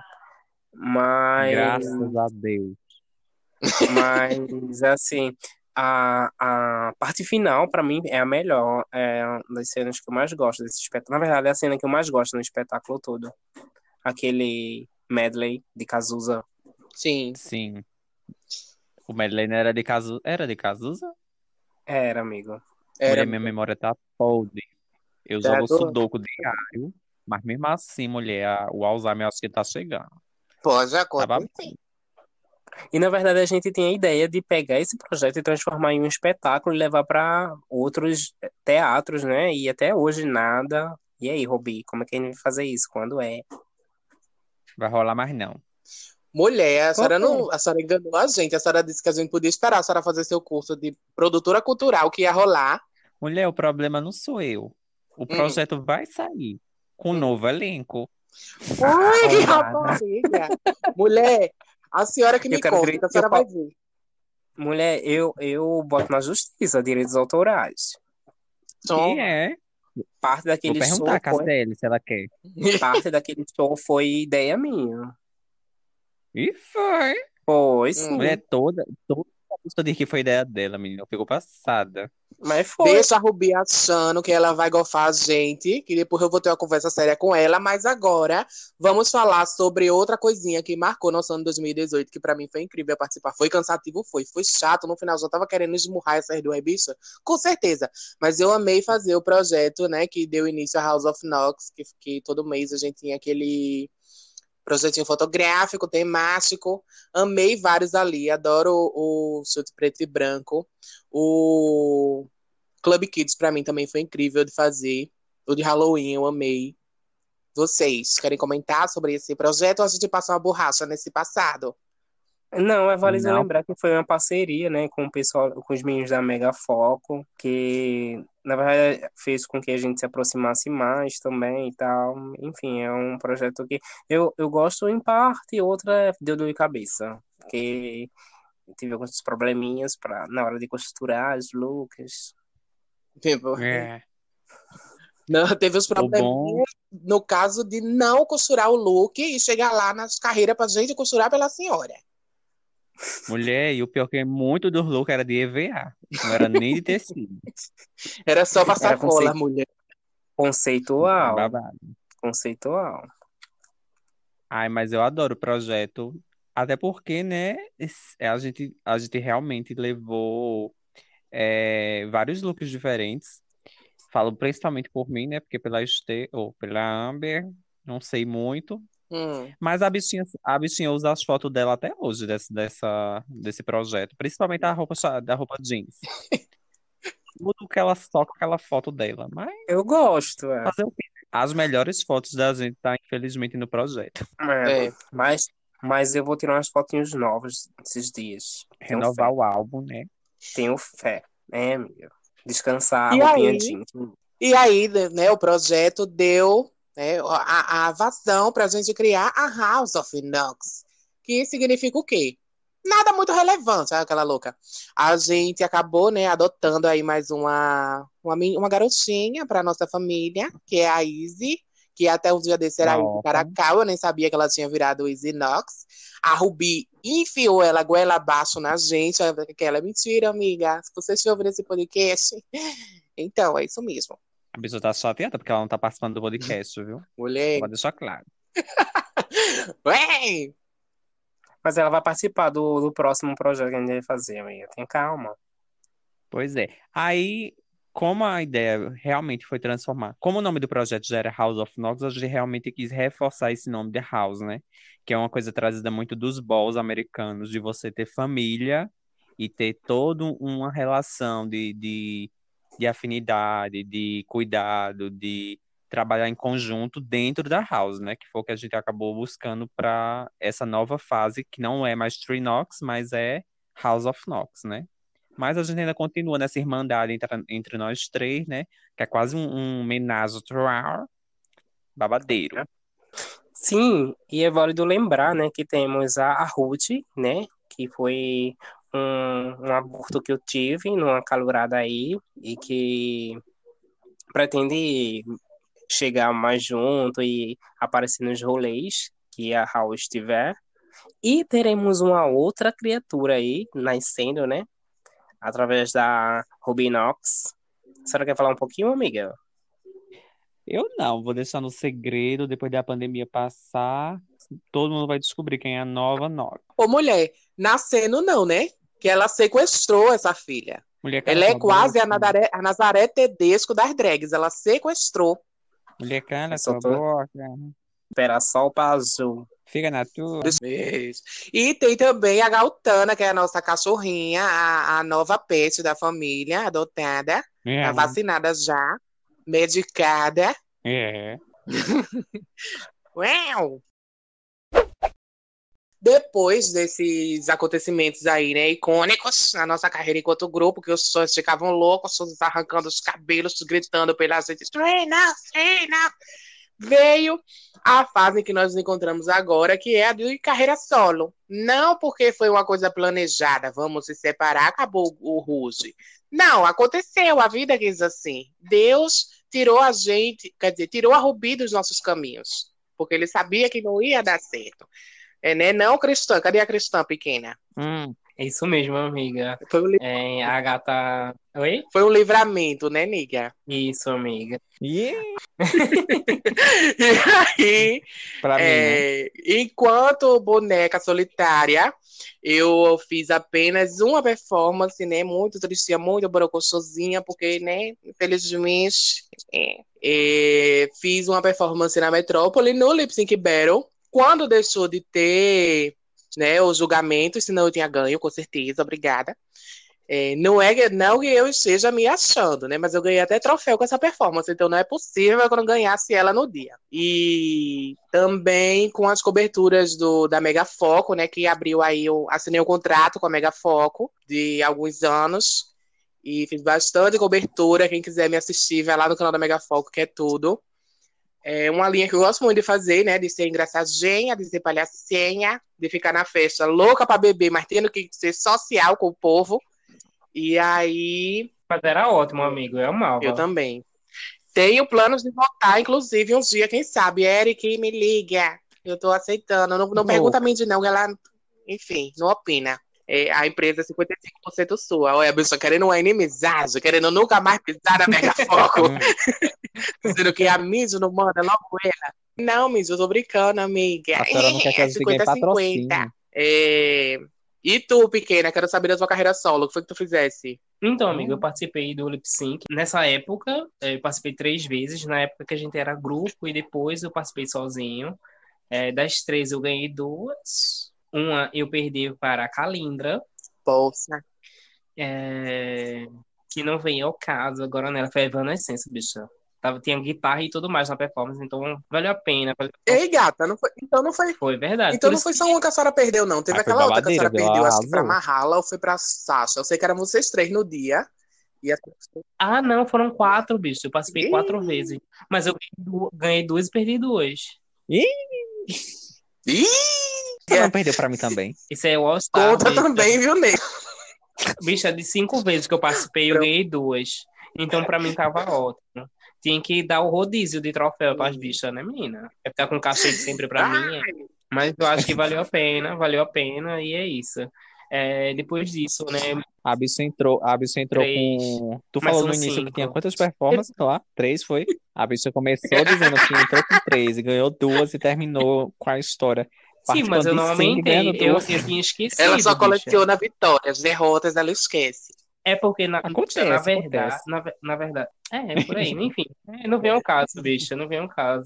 Mas, Graças a Deus. mas assim, a, a parte final, pra mim, é a melhor. É uma das cenas que eu mais gosto desse espetáculo. Na verdade, é a cena que eu mais gosto no espetáculo todo. Aquele medley de Cazuza. Sim. Sim. O não era de Cazuza. Era de Cazuza? Era, amigo. Era. Mulher, minha memória tá podre. Eu Tá jogo doido? sudoku diário, mas mesmo assim, mulher, a- o Alzheimer acho que tá chegando. Pode acontecer. babando. E na verdade a gente tem a ideia de pegar esse projeto e transformar em um espetáculo e levar para outros teatros, né? E até hoje nada. E aí, Robi, como é que a gente vai fazer isso? Quando é? Vai rolar mais não. Mulher, a senhora, não, a senhora enganou a gente. A senhora disse que a gente podia esperar a senhora fazer seu curso de produtora cultural que ia rolar. Mulher, o problema não sou eu. O Hum. projeto vai sair com um novo elenco. Ai, que rapariga! Mulher, a senhora que me Eu quero conta, a senhora eu vai ver. Mulher, eu, eu boto na justiça direitos autorais. Que Toma. é? Parte Vou daquele show perguntar a foi, Cassiele se ela quer. parte daquele show foi ideia minha. E foi. Foi, sim. Hum. Mulher toda, toda a pessoa diz que foi ideia dela, menina. Eu fico passada. Mas foi. Deixa a Rubi achando que ela vai gofar a gente, que depois eu vou ter uma conversa séria com ela, mas agora vamos falar sobre outra coisinha que marcou nosso ano 2018, que pra mim foi incrível participar. Foi cansativo, foi. Foi chato, no final já tava querendo esmurrar essas duas bichas, com certeza. Mas eu amei fazer o projeto, né, que deu início a House of Knox, que, que todo mês a gente tinha aquele projetinho fotográfico, temático. Amei vários ali, adoro o, o chute preto e branco. O Club Kids pra mim também foi incrível de fazer. O de Halloween eu amei. Vocês querem comentar sobre esse projeto ou a gente passa uma borracha nesse passado? Não, é válido Não. lembrar que foi uma parceria, né, com o pessoal, com os meninos da Mega Foco, que na verdade fez com que a gente se aproximasse mais também e tal. Enfim, é um projeto que eu, eu gosto em parte, outra deu dor de cabeça, porque tive alguns probleminhas para na hora de costurar as looks. Tipo, É. não, teve os O bom, probleminhas no caso de não costurar o look e chegar lá nas carreiras pra gente costurar pela senhora. Mulher, e o pior que muito do look era de EVA. Não era nem de tecido. Era só passar Era cola, mulher. Conceitual, Babado. conceitual. Ai, mas eu adoro o projeto. Até porque, né, esse- a gente, a gente realmente levou é, vários looks diferentes. Falo principalmente por mim, né? Porque pela Este ou pela Amber, não sei muito. Hum. Mas a bichinha, a bichinha usa as fotos dela até hoje desse, dessa, desse projeto. Principalmente a roupa, da roupa jeans. Tudo que ela com aquela foto dela. Mas Eu gosto, é. o quê? As melhores fotos da gente tá, infelizmente, no projeto. É, É. Mas, mas eu vou tirar umas fotinhos novas esses dias. Tenho Renovar fé. o álbum, né? Tenho fé. É, amigo. Descansar, E roupinha aí? jeans. E aí, né, o projeto deu né, a, a vazão para a gente criar a House of Knox, que significa o quê? Nada muito relevante, aquela louca. A gente acabou, né, adotando aí mais uma, uma, uma garotinha para nossa família, que é a Izzy, que até um dia desse era a Izzy Nossa. Caracal, eu nem sabia que ela tinha virado Izzy Knox. A Ruby enfiou ela goela abaixo na gente, que ela é mentira, amiga. Se você estiver ouvindo esse podcast, então, é isso mesmo. A pessoa tá chateada porque ela não tá participando do podcast, viu? Mulher, Pode deixar claro. Ué! Mas ela vai participar do, do próximo projeto que a gente vai fazer, amiga. Tenha calma. Pois é. Aí, como a ideia realmente foi transformar, como o nome do projeto já era House of Knox, a gente realmente quis reforçar esse nome de House, né? Que é uma coisa trazida muito dos balls americanos, de você ter família e ter toda uma relação de, de, de afinidade, de cuidado, de trabalhar em conjunto dentro da House, né? Que foi o que a gente acabou buscando para essa nova fase, que não é mais Tree Knox, mas é House of Knox, né? Mas a gente ainda continua nessa irmandade entre, entre nós três, né? Que é quase um, um menage babadeiro. Sim, e é válido lembrar, né, que temos a, a Ruth, né, que foi um, um aborto que eu tive numa calorada aí e que pretende chegar mais junto e aparecer nos rolês que a House estiver. E teremos uma outra criatura aí nascendo, né? Através da Ruby Knox. A senhora quer falar um pouquinho, amiga? Eu não, vou deixar no segredo, depois da pandemia passar, todo mundo vai descobrir quem é a nova Nog. Ô, mulher, nascendo não, né? Que ela sequestrou essa filha. Mulher Ela é quase a a Nazaré Tedesco das drags. Ela sequestrou. Mulher cala Só tua tô- boca. Espera só o azul. Fica na tua. Isso. E tem também a Galtana, que é a nossa cachorrinha, a, a nova pet da família, adotada. É, Tá vacinada já, medicada. é. Uau! Depois desses acontecimentos aí, né, icônicos na nossa carreira enquanto grupo, que os sonhos ficavam loucos, arrancando os cabelos, gritando pelas redes, veio a fase que nós nos encontramos agora, que é a de carreira solo. Não porque foi uma coisa planejada, vamos se separar, acabou o Ruge. Não, aconteceu, a vida quis assim. Deus tirou a gente, quer dizer, tirou a Rubi dos nossos caminhos, porque ele sabia que não ia dar certo. É, né? Não cristã, cadê a cristã pequena? Hum, É isso mesmo, amiga. Foi um, É, a gata. Oi? foi um livramento, né, Niga? Isso, amiga. yeah, E aí, pra mim, né? É, enquanto boneca solitária, eu fiz apenas uma performance, né? Muito tristinha, muito borocochosinha, porque, né? Infelizmente, é, é, fiz uma performance na Metrópole no Lip Sync Battle. Quando deixou de ter, né, os julgamentos, senão eu tinha ganho, com certeza, obrigada. É, não é não que eu esteja me achando, né? Mas eu ganhei até troféu com essa performance, então não é possível que eu não ganhasse ela no dia. E também com as coberturas do, da Mega Foco, né? Que abriu aí, eu assinei um contrato com a Mega Foco de alguns anos e fiz bastante cobertura. Quem quiser me assistir, vai lá no canal da Mega Foco, que é tudo. É uma linha que eu gosto muito de fazer, né? De ser engraçadinha, de ser palhacinha, de ficar na festa louca pra beber, mas tendo que ser social com o povo. E aí, Mas era ótimo, amigo. Eu amava. eu também. Tenho planos de voltar, inclusive, um dia, quem sabe. Eric, me liga. Eu tô aceitando. Não, não pergunta a mim de não, ela, enfim, não opina. É, a empresa é 55% sua. Olha, a pessoa querendo uma inimizade, querendo nunca mais pisar na Mega Foco. dizendo que a Miso não manda logo ela. Não, Miso, eu tô brincando, amiga. A senhora não quer que a gente ganhe 50-50. patrocínio. É... E tu, pequena, quero saber da tua carreira solo. O que foi que tu fizesse? Então, amigo, eu participei do Lip Sync. Nessa época, eh, eu participei três vezes. Na época que a gente era grupo, e depois eu participei sozinho. Eh, das três, eu ganhei duas. Uma eu perdi para a Calindra, Bolsa. eh, que não vem ao caso. Agora nela foi a Evanescence, bicha. Tava, tinha guitarra e tudo mais na performance, então valeu a pena. valeu- Ei, gata, não foi... então não foi Foi verdade. Então não foi que- só uma que a senhora perdeu, não. Teve Ah, aquela outra que a senhora perdeu, acho que pra. Mahala ou foi pra Sasha. Eu sei que eram vocês três no dia. E a... Ah, não, foram quatro, bicho. Eu participei Ih. quatro vezes. Mas eu ganhei duas e perdi duas. Ih! Você não perdeu pra mim também. Isso é o All Star. Conta bicha. também, viu, Ney? Bicha, de cinco vezes que eu participei, eu ganhei duas. Então, pra mim, tava ótimo. Tinha que dar o rodízio de troféu pras bichas, né, menina? É ficar com cachete sempre pra mim. é. Mas eu acho que valeu a pena, valeu a pena, e é isso. É, depois disso, né? A bicha entrou, a bicha entrou Três. com. Tu falou no início que cinco. tinha quantas performances lá? Três foi? A bicha começou dizendo que entrou com três e ganhou duas e terminou com a história. Sim, mas eu não aumentei. Eu, eu tinha esquecido. Ela só bicha. coleciona vitórias, derrotas ela esquece. É porque, na, Acontece, na verdade, na, na verdade, é, por aí, enfim, é, não vem ao caso, bicha, não vem ao caso.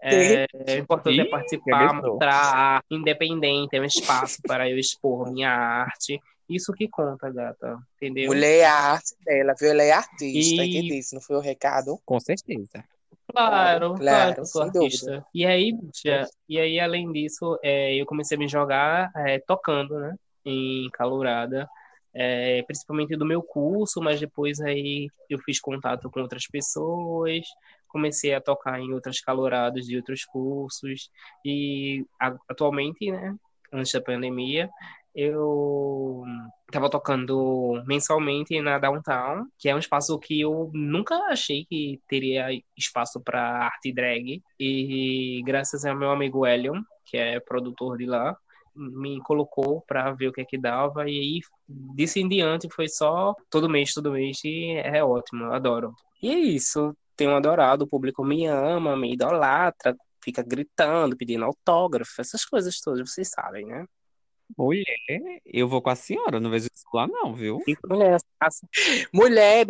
É, é importante é Ih, participar, mostrar independente, é um espaço para eu expor minha arte. Isso que conta, gata, entendeu? Mulher é a arte dela, viu? Ela é artista, E- que disse, não foi o recado? Com certeza. Claro, Claro, claro, que eu sou sem dúvida. artista. E aí, bicha, e aí, além disso, é, eu comecei a me jogar é, tocando, né? Em Calurada. É, principalmente do meu curso, mas depois aí eu fiz contato com outras pessoas, comecei a tocar em outras caloradas de outros cursos. E atualmente, né, antes da pandemia, eu estava tocando mensalmente na Downtown, que é um espaço que eu nunca achei que teria espaço para arte drag. E graças ao meu amigo Elion, que é produtor de lá, me colocou para ver o que é que dava e aí disso em diante foi só todo mês, todo mês e é ótimo, eu adoro. E é isso, tenho adorado, o público me ama, me idolatra, fica gritando, pedindo autógrafo, essas coisas todas, vocês sabem, né? Mulher, eu vou com a senhora, não vejo isso lá não, viu? Mulher, Mulher,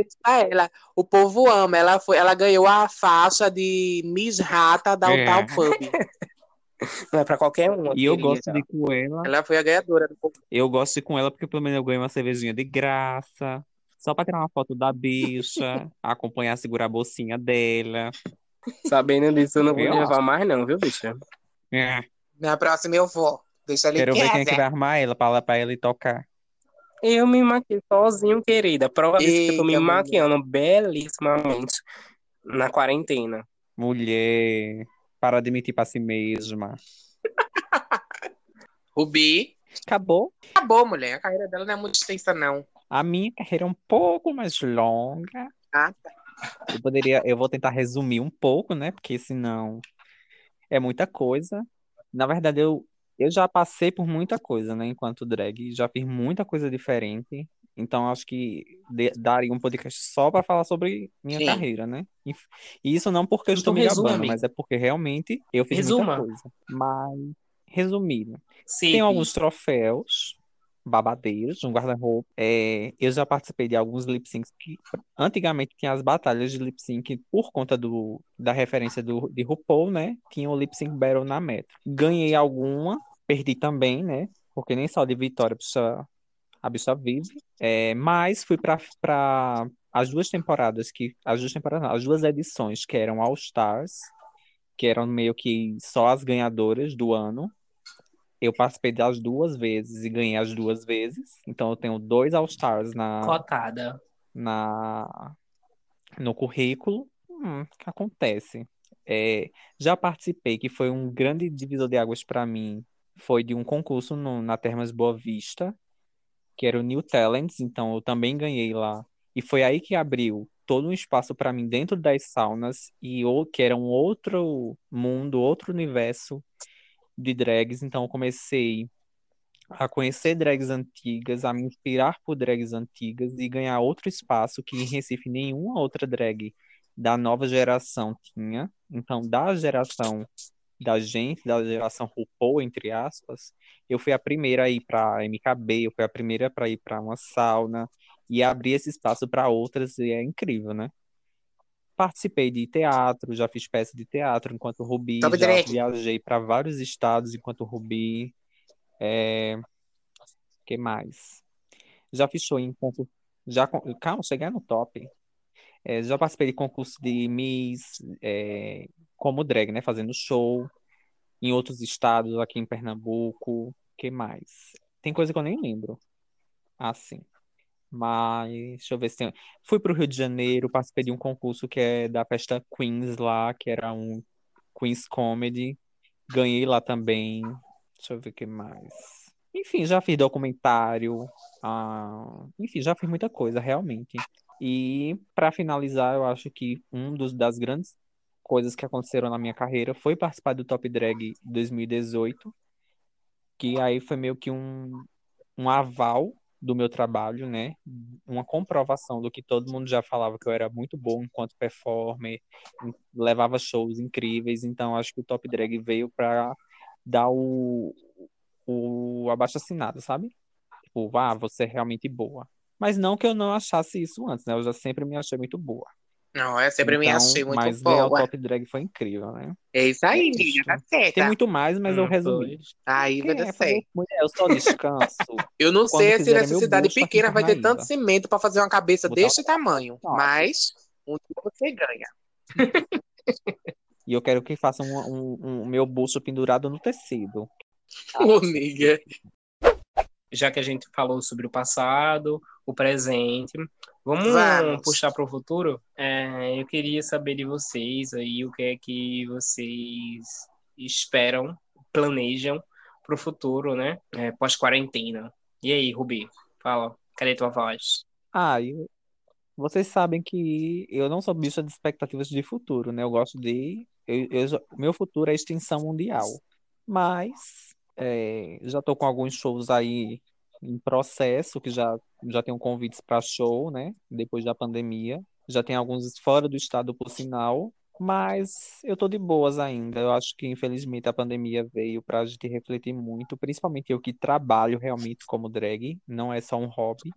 ela. O povo ama. Ela foi, ela ganhou a faixa de Miss Rata da É. Downtown Pub. não é pra qualquer um. E eu querida. gosto de ir com ela. Ela foi a ganhadora do povo. Eu gosto de ir com ela porque pelo menos eu ganho uma cervejinha de graça. Só pra tirar uma foto da bicha, acompanhar, segurar a bolsinha dela. Sabendo disso, eu não vou Eu levar mais, não, viu, bicha? É, Na próxima eu vou. Deixa ele quero ver quem é que vai armar ela pra, lá- pra ela ir tocar. Eu me maquio sozinho, querida. Prova disso que eu tô me mulher. maquiando belíssimamente na quarentena. Mulher, para de mentir pra si mesma. Rubi. Acabou. Acabou, mulher. A carreira dela não é muito extensa, não. A minha carreira é um pouco mais longa. Ah, Eu poderia, eu vou tentar resumir um pouco, né? Porque senão é muita coisa. Na verdade, eu, eu já passei por muita coisa, né? Enquanto drag, já fiz muita coisa diferente. Então, acho que de- daria um podcast só para falar sobre minha Sim. carreira, né? E e isso não porque eu estou Então me resume. gabando, mas é porque realmente eu fiz Resuma. muita coisa. Mas, resumindo, Sim. tem alguns troféus babadeiros no guarda-roupa. É, eu já participei de alguns lip syncs que antigamente tinha as batalhas de lip sync por conta do, da referência do, de RuPaul, né? Tinha o lip sync battle na Metro. Ganhei alguma, perdi também, né? Porque nem só de vitória a bicha, a bicha vive. É, mas fui para as duas temporadas que as duas temporadas, não, as duas edições que eram All Stars, que eram meio que só as ganhadoras do ano. Eu participei das duas vezes e ganhei as duas vezes. Então eu tenho dois All Stars na, Cotada. na no currículo. Hum, o que acontece? É, já participei, que foi um grande divisor de águas para mim. Foi de um concurso no, na Termas Boa Vista, que era o New Talents, então eu também ganhei lá. E foi aí que abriu todo um espaço para mim dentro das saunas, e o, que era um outro mundo, outro universo de drags. Então eu comecei a conhecer drags antigas, a me inspirar por drags antigas e ganhar outro espaço que em Recife nenhuma outra drag da nova geração tinha. Então, da geração da gente, da geração RuPaul, entre aspas, eu fui a primeira a ir para MKB, eu fui a primeira para ir para uma sauna e abrir esse espaço para outras e é incrível, né? Participei de teatro, já fiz peça de teatro enquanto Rubi, Top já viajei para vários estados enquanto Rubi. É... que mais? Já fiz show em concurso. Já, calma, chegar no top. É, já participei de concurso de Miss, é, como drag, né? Fazendo show em outros estados, aqui em Pernambuco. que mais? Tem coisa que eu nem lembro. Ah, sim. Mas, deixa eu ver se tem. Fui para o Rio de Janeiro, participei de um concurso que é da festa Queens lá, que era um Queens Comedy. Ganhei lá também. Deixa eu ver o que mais. Enfim, já fiz documentário. ah, enfim, já fiz muita coisa, realmente. E para finalizar, eu acho que um dos das grandes coisas que aconteceram na minha carreira foi participar do Top Drag 2018, que aí foi meio que um, um aval do meu trabalho, né? Uma comprovação do que todo mundo já falava que eu era muito bom enquanto performer, levava shows incríveis, então acho que o Top Drag veio para dar o, o abaixo-assinado, sabe? Tipo, ah, você é realmente boa. Mas não que eu não achasse isso antes, né? Eu já sempre me achei muito boa. Não, eu sempre me Então, achei muito mas ganhar o boa. Top Drag foi incrível, né? É isso aí, Isso. filha, tá Tem certa. muito mais, mas eu Hum, resumi. pois. Aí vai dar é certo. mulher? Eu só descanso. Eu não Quando sei se nessa cidade pequena vai ter Parnaíba. tanto cimento pra fazer uma cabeça Botar deste tamanho. Nossa. Mas um dia você ganha. E eu quero que façam um, um, um meu bolso pendurado no tecido. Ô, nigga. já que a gente falou sobre o passado, o presente, vamos, Vamos. puxar para o futuro? É, eu queria saber de vocês aí o que é que vocês esperam, planejam para o futuro, né? É, Pós-quarentena. E aí, Rubi, fala, cadê tua voz? Ah, e vocês sabem que eu não sou bicha de expectativas de futuro, né? Eu gosto de. Eu, eu meu futuro é extinção mundial. Mas é, já estou com alguns shows aí em processo, que já, já tenho convites para show, né? Depois da pandemia. Já tem alguns fora do estado, por sinal. Mas eu tô de boas ainda. Eu acho que, infelizmente, a pandemia veio para a gente refletir muito, principalmente eu que trabalho realmente como drag, não é só um hobby.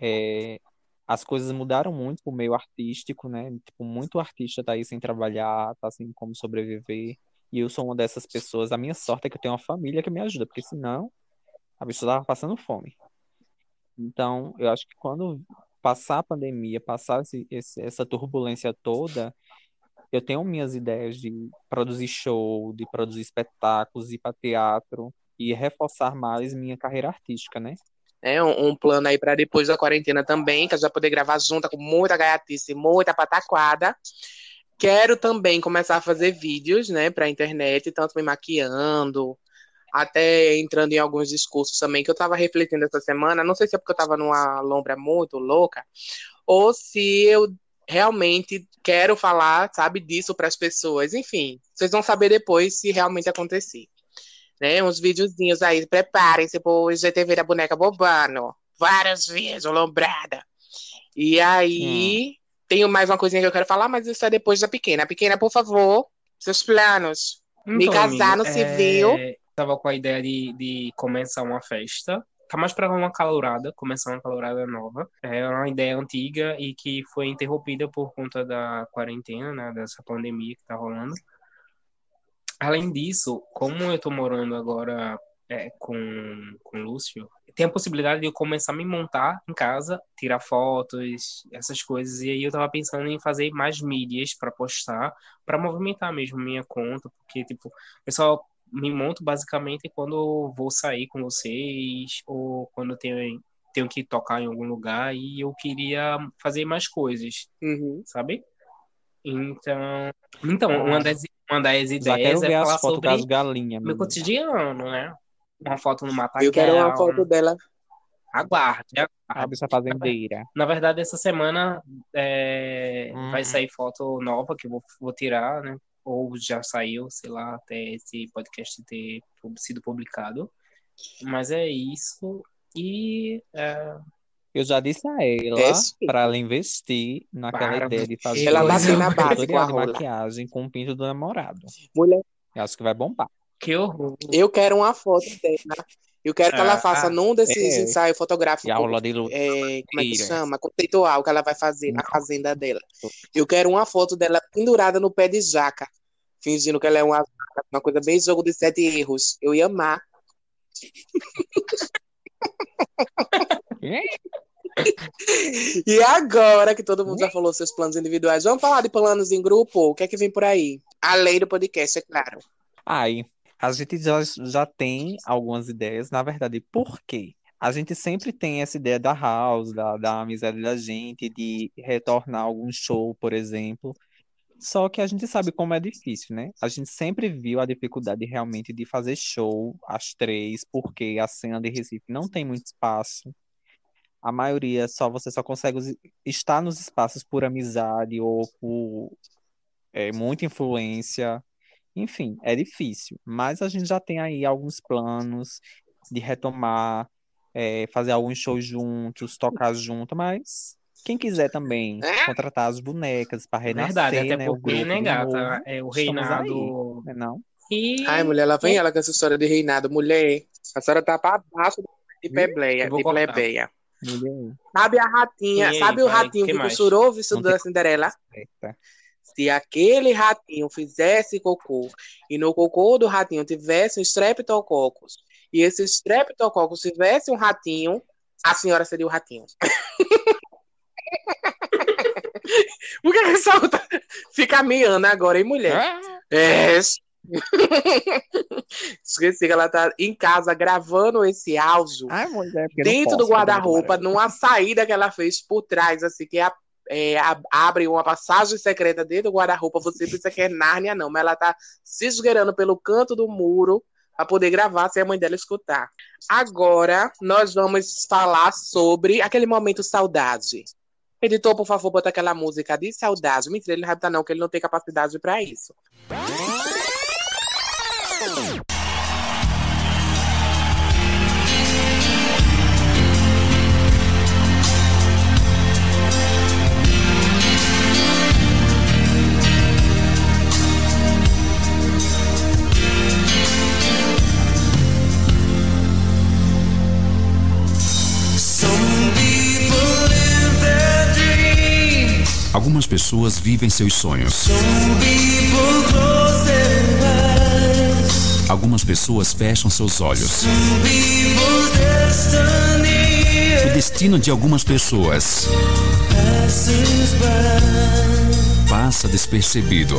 É, as coisas mudaram muito pro meio artístico, né? Tipo, muito artista tá aí sem trabalhar, tá sem como sobreviver. E eu sou uma dessas pessoas. A minha sorte é que eu tenho uma família que me ajuda, porque senão a pessoa tava passando fome. Então, eu acho que quando passar a pandemia, passar esse- esse- essa turbulência toda, eu tenho minhas ideias de produzir show, de produzir espetáculos, ir para teatro e reforçar mais minha carreira artística, né? É um, um plano aí para depois da quarentena também, que a gente vai poder gravar junta com muita gaiatice, muita pataquada. Quero também começar a fazer vídeos, né, para internet, tanto me maquiando, até entrando em alguns discursos também, que eu estava refletindo essa semana. Não sei se é porque eu estava numa lombra muito louca, ou se eu realmente quero falar, sabe, disso para as pessoas. Enfim, vocês vão saber depois se realmente acontecer. Né, uns videozinhos aí, preparem-se pro IGTV da boneca bobano. Várias vezes, lombrada. E aí, tenho mais uma coisinha que eu quero falar, mas isso é depois da pequena. Pequena, por favor, seus planos. Me casar no civil. é, tava com a ideia de, de começar uma festa. Tá mais pra uma calorada, começar uma calorada nova. É uma ideia antiga e que foi interrompida por conta da quarentena, né, dessa pandemia que tá rolando. Além disso, como eu tô morando agora é, com, com o Lúcio, tem a possibilidade de eu começar a me montar em casa, tirar fotos, essas coisas. E aí eu tava pensando em fazer mais mídias pra postar, pra movimentar mesmo minha conta, porque, tipo, eu só me monto basicamente quando vou sair com vocês ou quando tenho, tenho que tocar em algum lugar e eu queria fazer mais coisas, Uhum. sabe? Então, então uma das, uma das ideias é ver falar sobre das galinhas, meu cotidiano, né? Uma foto no matagal. Eu quero uma foto dela. Aguarde, aguarde. bicha fazendeira. Na verdade, essa semana é, Hum. vai sair foto nova que eu vou, vou tirar, né? Ou já saiu, sei lá, até esse podcast ter sido publicado. Mas é isso. E é, Eu já disse a ela É para ela investir naquela Para, ideia de fazer Ela bateu na base com a rola. maquiagem com o pinto do namorado. Mulher, Eu acho que vai bombar. que horror. eu quero uma foto dela. Eu quero que ela Ah, faça ah, num desses é. ensaios fotográficos. A rola de luz. é, como é que chama? Conceitual que ela vai fazer na Não. fazenda dela. Eu quero uma foto dela pendurada no pé de jaca, fingindo que ela é uma uma coisa bem jogo de sete erros. Eu ia amar. E agora que todo mundo já falou seus planos individuais, vamos falar de planos em grupo? O que é que vem por aí? Além do podcast, é claro. Aí, a gente já, já tem algumas ideias, na verdade, por quê? A gente sempre tem essa ideia da house, da, da amizade da gente, de retornar algum show, por exemplo. Só que a gente sabe como é difícil, né? A gente sempre viu a dificuldade realmente de fazer show às três, porque a cena de Recife não tem muito espaço. A maioria só você só consegue estar nos espaços por amizade ou por é, muita influência. Enfim, é difícil, mas a gente já tem aí alguns planos de retomar, é, fazer alguns shows juntos, tocar junto, mas quem quiser também É? contratar as bonecas para Verdade, renascer, até né, o porque, grupo né, gata? novo, É o reinado. né, não? E Ai, mulher, lá vem ela com essa história de reinado. Mulher, a senhora tá pra baixo de vou de plebeia. Sabe a ratinha, E aí, sabe o ratinho que costurou o vestido da Cinderela? certa. Se aquele ratinho fizesse cocô e no cocô do ratinho tivesse um streptococcus e esse streptococcus tivesse um ratinho, a senhora seria o ratinho. Por que solta? Fica miando agora, hein, mulher? É, Esqueci que ela tá em casa gravando esse áudio Ai, mulher, dentro do posso fazer guarda-roupa, numa saída que ela fez por trás, assim, que a- é, abre uma passagem secreta dentro do guarda-roupa. Você pensa que é Nárnia, não, mas ela tá se esgueirando pelo canto do muro para poder gravar sem a mãe dela escutar. Agora, nós vamos falar sobre aquele momento saudade. Editor, por favor, bota aquela música de saudade. Mentira, ele não vai botar não, que ele não tem capacidade para isso. Pessoas vivem seus sonhos. Algumas pessoas fecham seus olhos. O destino de algumas pessoas passa despercebido.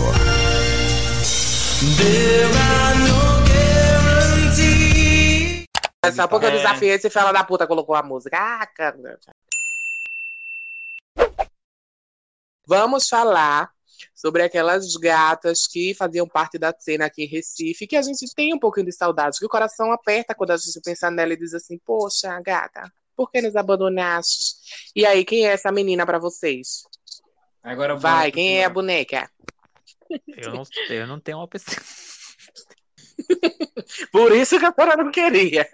A pouco eu desafiei esse fela da puta colocou a música. Ah, cara. Vamos falar sobre aquelas gatas que faziam parte da cena aqui em Recife, que a gente tem um pouquinho de saudade, que o coração aperta quando a gente pensa nela e diz assim: Poxa, gata, por que nos abandonaste? E aí, quem é essa menina pra vocês? Agora Vai, quem é a boneca? Eu não, eu não tenho uma pessoa. Por isso que a senhora não queria.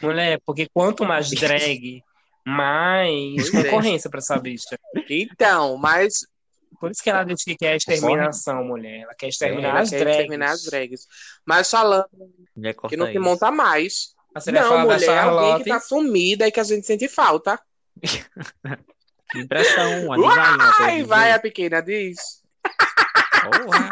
Mulher, porque quanto mais drag, Pois é. concorrência pra essa bicha. Então, mas Por isso que ela diz que quer exterminação, mulher. Ela quer exterminar ela as quer drags. terminar as drags. Mas falando que não se monta mais. Não, mulher, alguém Charlotte. que tá sumida e que a gente sente falta. Impressão, coisa Vai, vai, a pequena diz. Porra.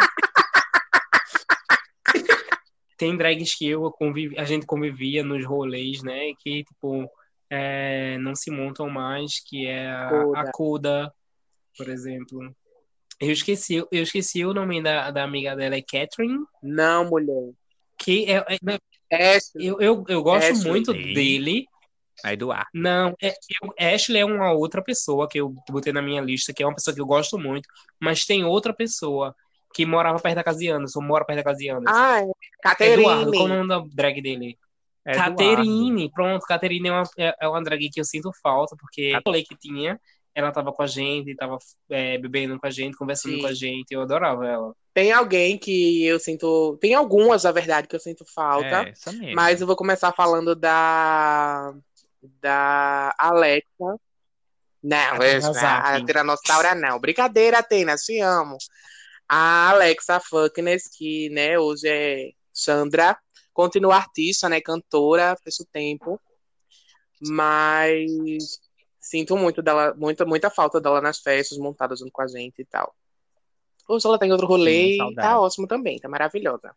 Tem drags que eu convivi, a gente convivia nos rolês, né? Que, tipo, é, não se montam mais, que é a, Coda. a Coda, por exemplo. Eu esqueci, eu esqueci o nome da, da amiga dela, é Catherine, Não, mulher. que é, é- Ashley. eu, eu, eu gosto Ashley. muito dele. Aí do ar. Não, é, eu, Ashley é uma outra pessoa que eu botei na minha lista, que é uma pessoa que eu gosto muito, mas tem outra pessoa que morava perto da casa de Anderson, mora perto da casa de Anderson. Ah, é. Eduardo, qual o Caterine. nome da drag dele? É Caterine, pronto, Caterine é uma, é, é uma drag que eu sinto falta, porque a falei que tinha, ela tava com a gente, tava é, bebendo com a gente, conversando Sim. com a gente, eu adorava ela. Tem alguém que eu sinto. Tem algumas, na verdade, que eu sinto falta. É, essa mesmo. Mas eu vou começar falando da. Da Alexa. Não, A essa- Kawasaki. a Tiranossauro não. Brincadeira, Atena, te amo. A Alexa Fuckness, que né, hoje é Sandra, continua artista, né, cantora, fez o tempo. Mas sinto muito dela, muita, muita falta dela nas festas, montadas junto com a gente e tal. Hoje ela tem outro rolê Sim, tá ótimo também, tá maravilhosa.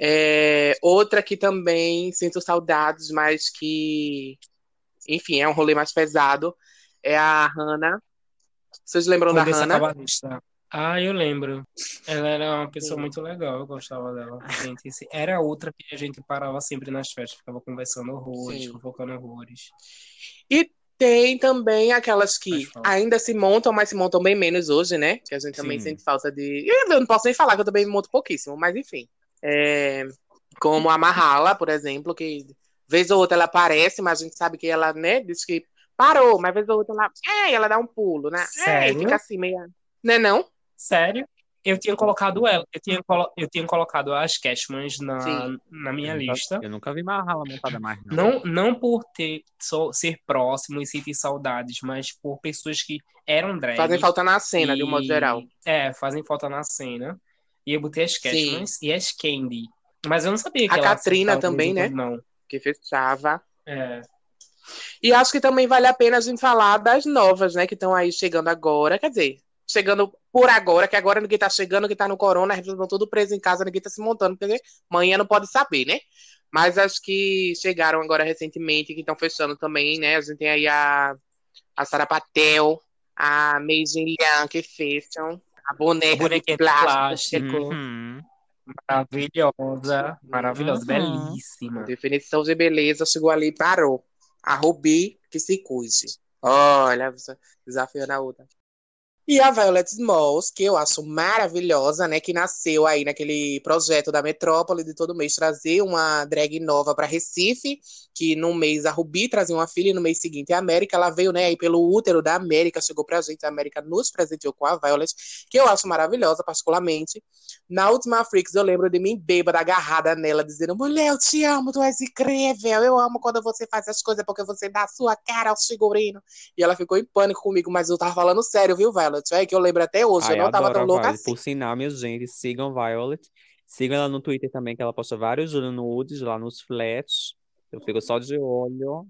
É, outra que também sinto saudades, mas que, enfim, é um rolê mais pesado, é a Hannah. Vocês lembram da Condessa Hannah? Cabalista. Ah, eu lembro. Ela era uma pessoa muito legal, eu gostava dela. Gente, esse- era outra que a gente parava sempre nas festas, ficava conversando horrores, Sim. fofocando horrores. E tem também aquelas que ainda se montam, mas se montam bem menos hoje, né? Que a gente também Sim. sente falta de. Eu não posso nem falar que eu também me monto pouquíssimo, mas enfim. É, Como a Mahala, por exemplo, que vez ou outra ela aparece, mas a gente sabe que ela, né, diz que parou, mas vez ou outra ela. É, ela dá um pulo, né? É, Sério? fica assim, meio. Né, não? Sério? Eu tinha colocado ela, eu tinha, colo- eu tinha colocado as Cashmans na, Sim. na minha Eu nunca- lista. Eu nunca vi uma rala montada mais, não. Não, não por ter só ser próximo e sentir saudades, mas por pessoas que eram drag. Fazem falta na cena, de um modo e- geral. É, fazem falta na cena. E eu botei as Sim. Cashmans e as Candy. Mas eu não sabia que A ela Katrina também, né? Não. Que fechava. É. E acho que também vale a pena a gente falar das novas, né? Que estão aí chegando agora. Quer dizer, chegando por agora, que agora ninguém tá chegando, ninguém tá no corona, eles estão tudo preso em casa, ninguém tá se montando, porque amanhã não pode saber, né? Mas as que chegaram agora recentemente, que estão fechando também, né? A gente tem aí a, a Sara Patel, a Meijin Lian, que fecham, a A boneca de bonequinha de plástico. plástico. Uhum. Maravilhosa, maravilhosa, Uhum. belíssima. Definição de beleza, chegou ali e parou. A Rubi, que se cuide. Olha, desafiando a outra. E a Violet Smalls, que eu acho maravilhosa, né? Que nasceu aí naquele projeto da Metrópole de todo mês trazer uma drag nova para Recife, que no mês a Rubi trazia uma filha e no mês seguinte a América. Ela veio, né, aí pelo útero da América, chegou pra gente, a América nos presenteou com a Violet, que eu acho maravilhosa, particularmente. Na última Freaks, eu lembro de mim bêbada, agarrada nela, dizendo: Mulher, eu te amo, tu és incrível. Eu amo quando você faz as coisas porque você dá a sua cara ao figurino. E ela ficou em pânico comigo, mas eu tava falando sério, viu, Violet? É que eu lembro até hoje. Ai, eu não tava tão louca Violet. assim. Por sinal, minha gente, sigam Violet. Sigam ela no Twitter também, que ela posta vários nudes lá nos flats. Eu fico só de olho.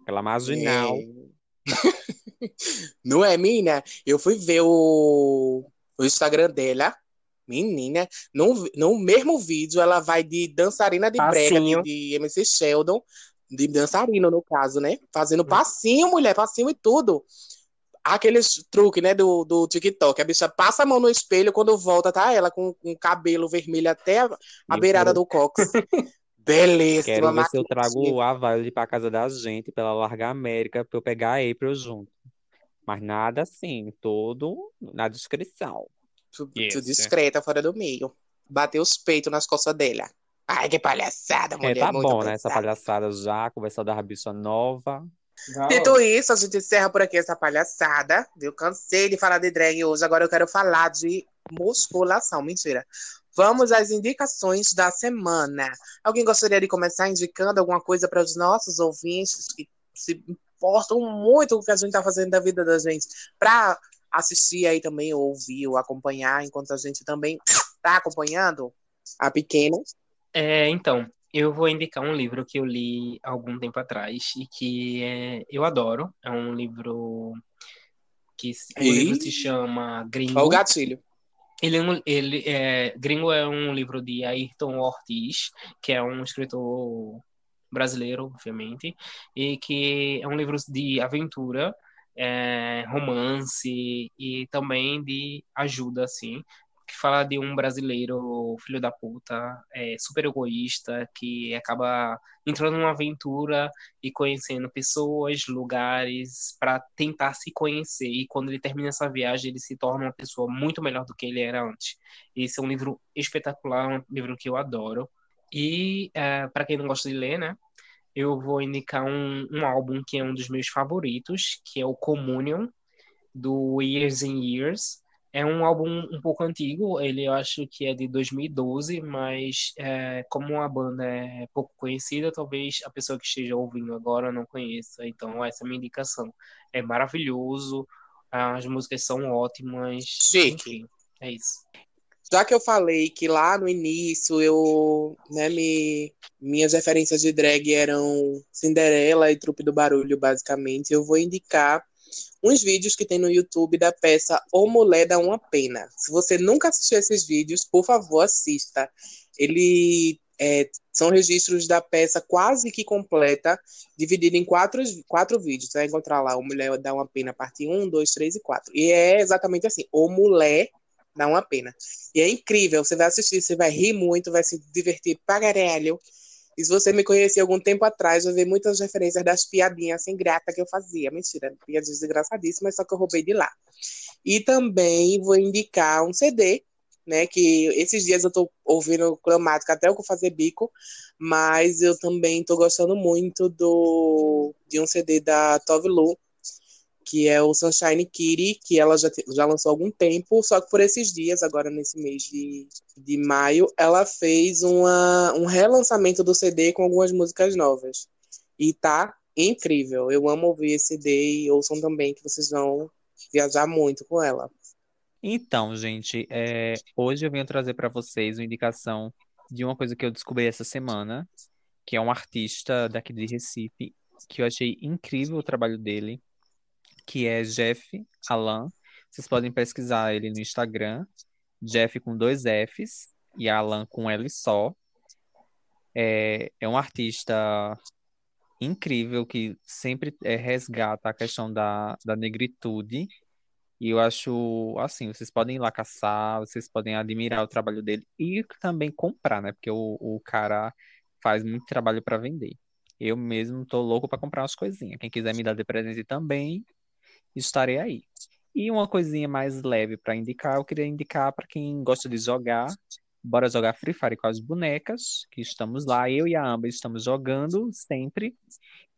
Aquela marginal. É. Não é, menina? Eu fui ver o, o Instagram dela. Menina, no, no mesmo vídeo, ela vai de dançarina de brega, Passinho. de, de MC Sheldon, de dançarino, no caso, né? Fazendo passinho, mulher, passinho e tudo. Aqueles truques, né, do, do TikTok. A bicha passa a mão no espelho, quando volta, tá ela com, com o cabelo vermelho até a, a beirada do cox. Belíssima, Quero ver se eu trago a Violet pra casa da gente, pra ela largar a América, pra eu pegar a April junto. Mas nada assim, todo na descrição. Tu, tu Isso. discreta, fora do meio. Bateu os peitos nas costas dela. Ai, que palhaçada, É, mulher. tá muito bom, né? Essa palhaçada já, conversar da bicha nova. Dito isso, a gente encerra por aqui essa palhaçada. Eu cansei de falar de drag hoje, agora eu quero falar de musculação. Mentira. Vamos às indicações da semana. Alguém gostaria de começar indicando alguma coisa para os nossos ouvintes que se importam muito com o que a gente está fazendo da vida da gente, para assistir aí também, ou ouvir, ou acompanhar, enquanto a gente também está acompanhando a pequena. É, então, eu vou indicar um livro que eu li algum tempo atrás e que é, eu adoro. É um livro que o livro se chama Gringo. Olha o gatilho. Ele, é ele é, Gringo é um livro de Ayrton Ortiz, que é um escritor brasileiro, obviamente, e que é um livro de aventura, é, romance e também de ajuda, assim, que fala de um brasileiro filho da puta, é, super egoísta, que acaba entrando numa aventura e conhecendo pessoas, lugares, para tentar se conhecer. E quando ele termina essa viagem, ele se torna uma pessoa muito melhor do que ele era antes. Esse é um livro espetacular, um livro que eu adoro. E para quem não gosta de ler, né? Eu vou indicar um, um álbum que é um dos meus favoritos, que é o Communion, do Years and Years. É um álbum um pouco antigo, ele eu acho que é de 2012, mas é, como a banda é pouco conhecida, talvez a pessoa que esteja ouvindo agora não conheça. Então, essa é a minha indicação. É maravilhoso, as músicas são ótimas. Chique. Enfim, é isso. Já que eu falei que lá no início eu, né, me, minhas referências de drag eram Cinderela e Trupe do Barulho, basicamente, eu vou indicar uns vídeos que tem no YouTube da peça O Mulher Dá Uma Pena. Se você nunca assistiu esses vídeos, por favor, assista. Ele é, são registros da peça quase que completa, dividida em quatro, quatro vídeos. Você vai encontrar lá O Mulher Dá Uma Pena, parte 1, 2, 3 e 4. E é exatamente assim, O Mulher Dá Uma Pena. E é incrível, você vai assistir, você vai rir muito, vai se divertir pra caralho. E se você me conhecia algum tempo atrás, vai ver muitas referências das piadinhas sem grata que eu fazia. Mentira, piadinhas desgraçadíssimas, só que eu roubei de lá. E também vou indicar um CD, né? Que esses dias eu tô ouvindo cromática até eu fazer bico, mas eu também tô gostando muito do de um CD da Tove Lu, que é o Sunshine Kitty, que ela já, já lançou há algum tempo, só que por esses dias, agora nesse mês de, de maio, ela fez uma, um relançamento do CD com algumas músicas novas. E tá incrível. Eu amo ouvir esse CD e ouçam também que vocês vão viajar muito com ela. Então, gente, é, hoje eu venho trazer para vocês uma indicação de uma coisa que eu descobri essa semana, que é um artista daqui de Recife, que eu achei incrível o trabalho dele, que é Jeff Alan. Vocês podem pesquisar ele no Instagram, Jeff com dois Fs e Alan com L só. É, é um artista incrível que sempre é, resgata a questão da, da negritude E eu acho, assim, vocês podem ir lá caçar, vocês podem admirar o trabalho dele e também comprar, né? Porque o, o cara faz muito trabalho para vender. Eu mesmo tô louco para comprar umas coisinhas. Quem quiser me dar de presente também, estarei aí. E uma coisinha mais leve para indicar, eu queria indicar para quem gosta de jogar, bora jogar Free Fire com as bonecas, que estamos lá, eu e a Amba estamos jogando sempre.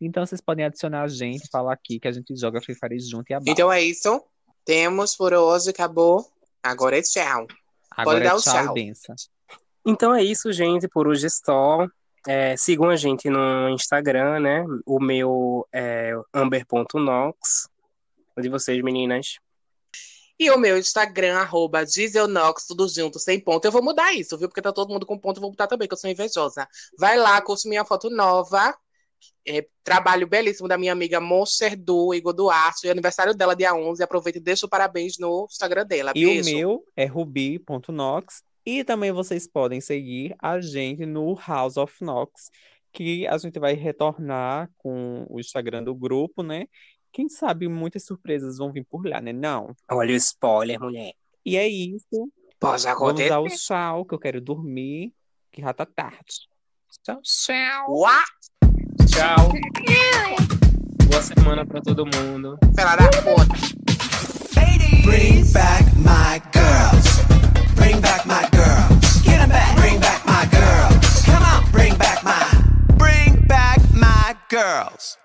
Então vocês podem adicionar a gente, falar aqui que a gente joga Free Fire junto e abaixo. Então é isso. Temos por hoje, acabou. Agora é tchau. Agora dar é o tchau, tchau. benção. Então é isso, gente, por hoje é só. É, sigam a gente no Instagram, né? O meu é amber.nox. De vocês, meninas. E o meu Instagram, arroba Dieselnox, tudo junto, sem ponto. Eu vou mudar isso, viu? Porque tá todo mundo com ponto, eu vou botar também, que eu sou invejosa. Vai lá, curte minha foto nova. É, trabalho belíssimo da minha amiga Monster Du, Igor Duarte. É aniversário dela, dia 11. Aproveita e deixa o parabéns no Instagram dela. E o meu é rubi.nox. E também vocês podem seguir a gente no House of Nox, que a gente vai retornar com o Instagram do grupo, né? Quem sabe muitas surpresas vão vir por lá, né? Não. Olha o spoiler, mulher. E é isso. Pode acontecer. Vamos ao tchau, que eu quero dormir, que já tá tarde. Tchau, tchau. What? Tchau. Boa semana pra todo mundo. Pela da puta. Bring back my girls. Bring back my girls. Get them back. Bring back my girls. Come on. Bring back my. Bring back my girls.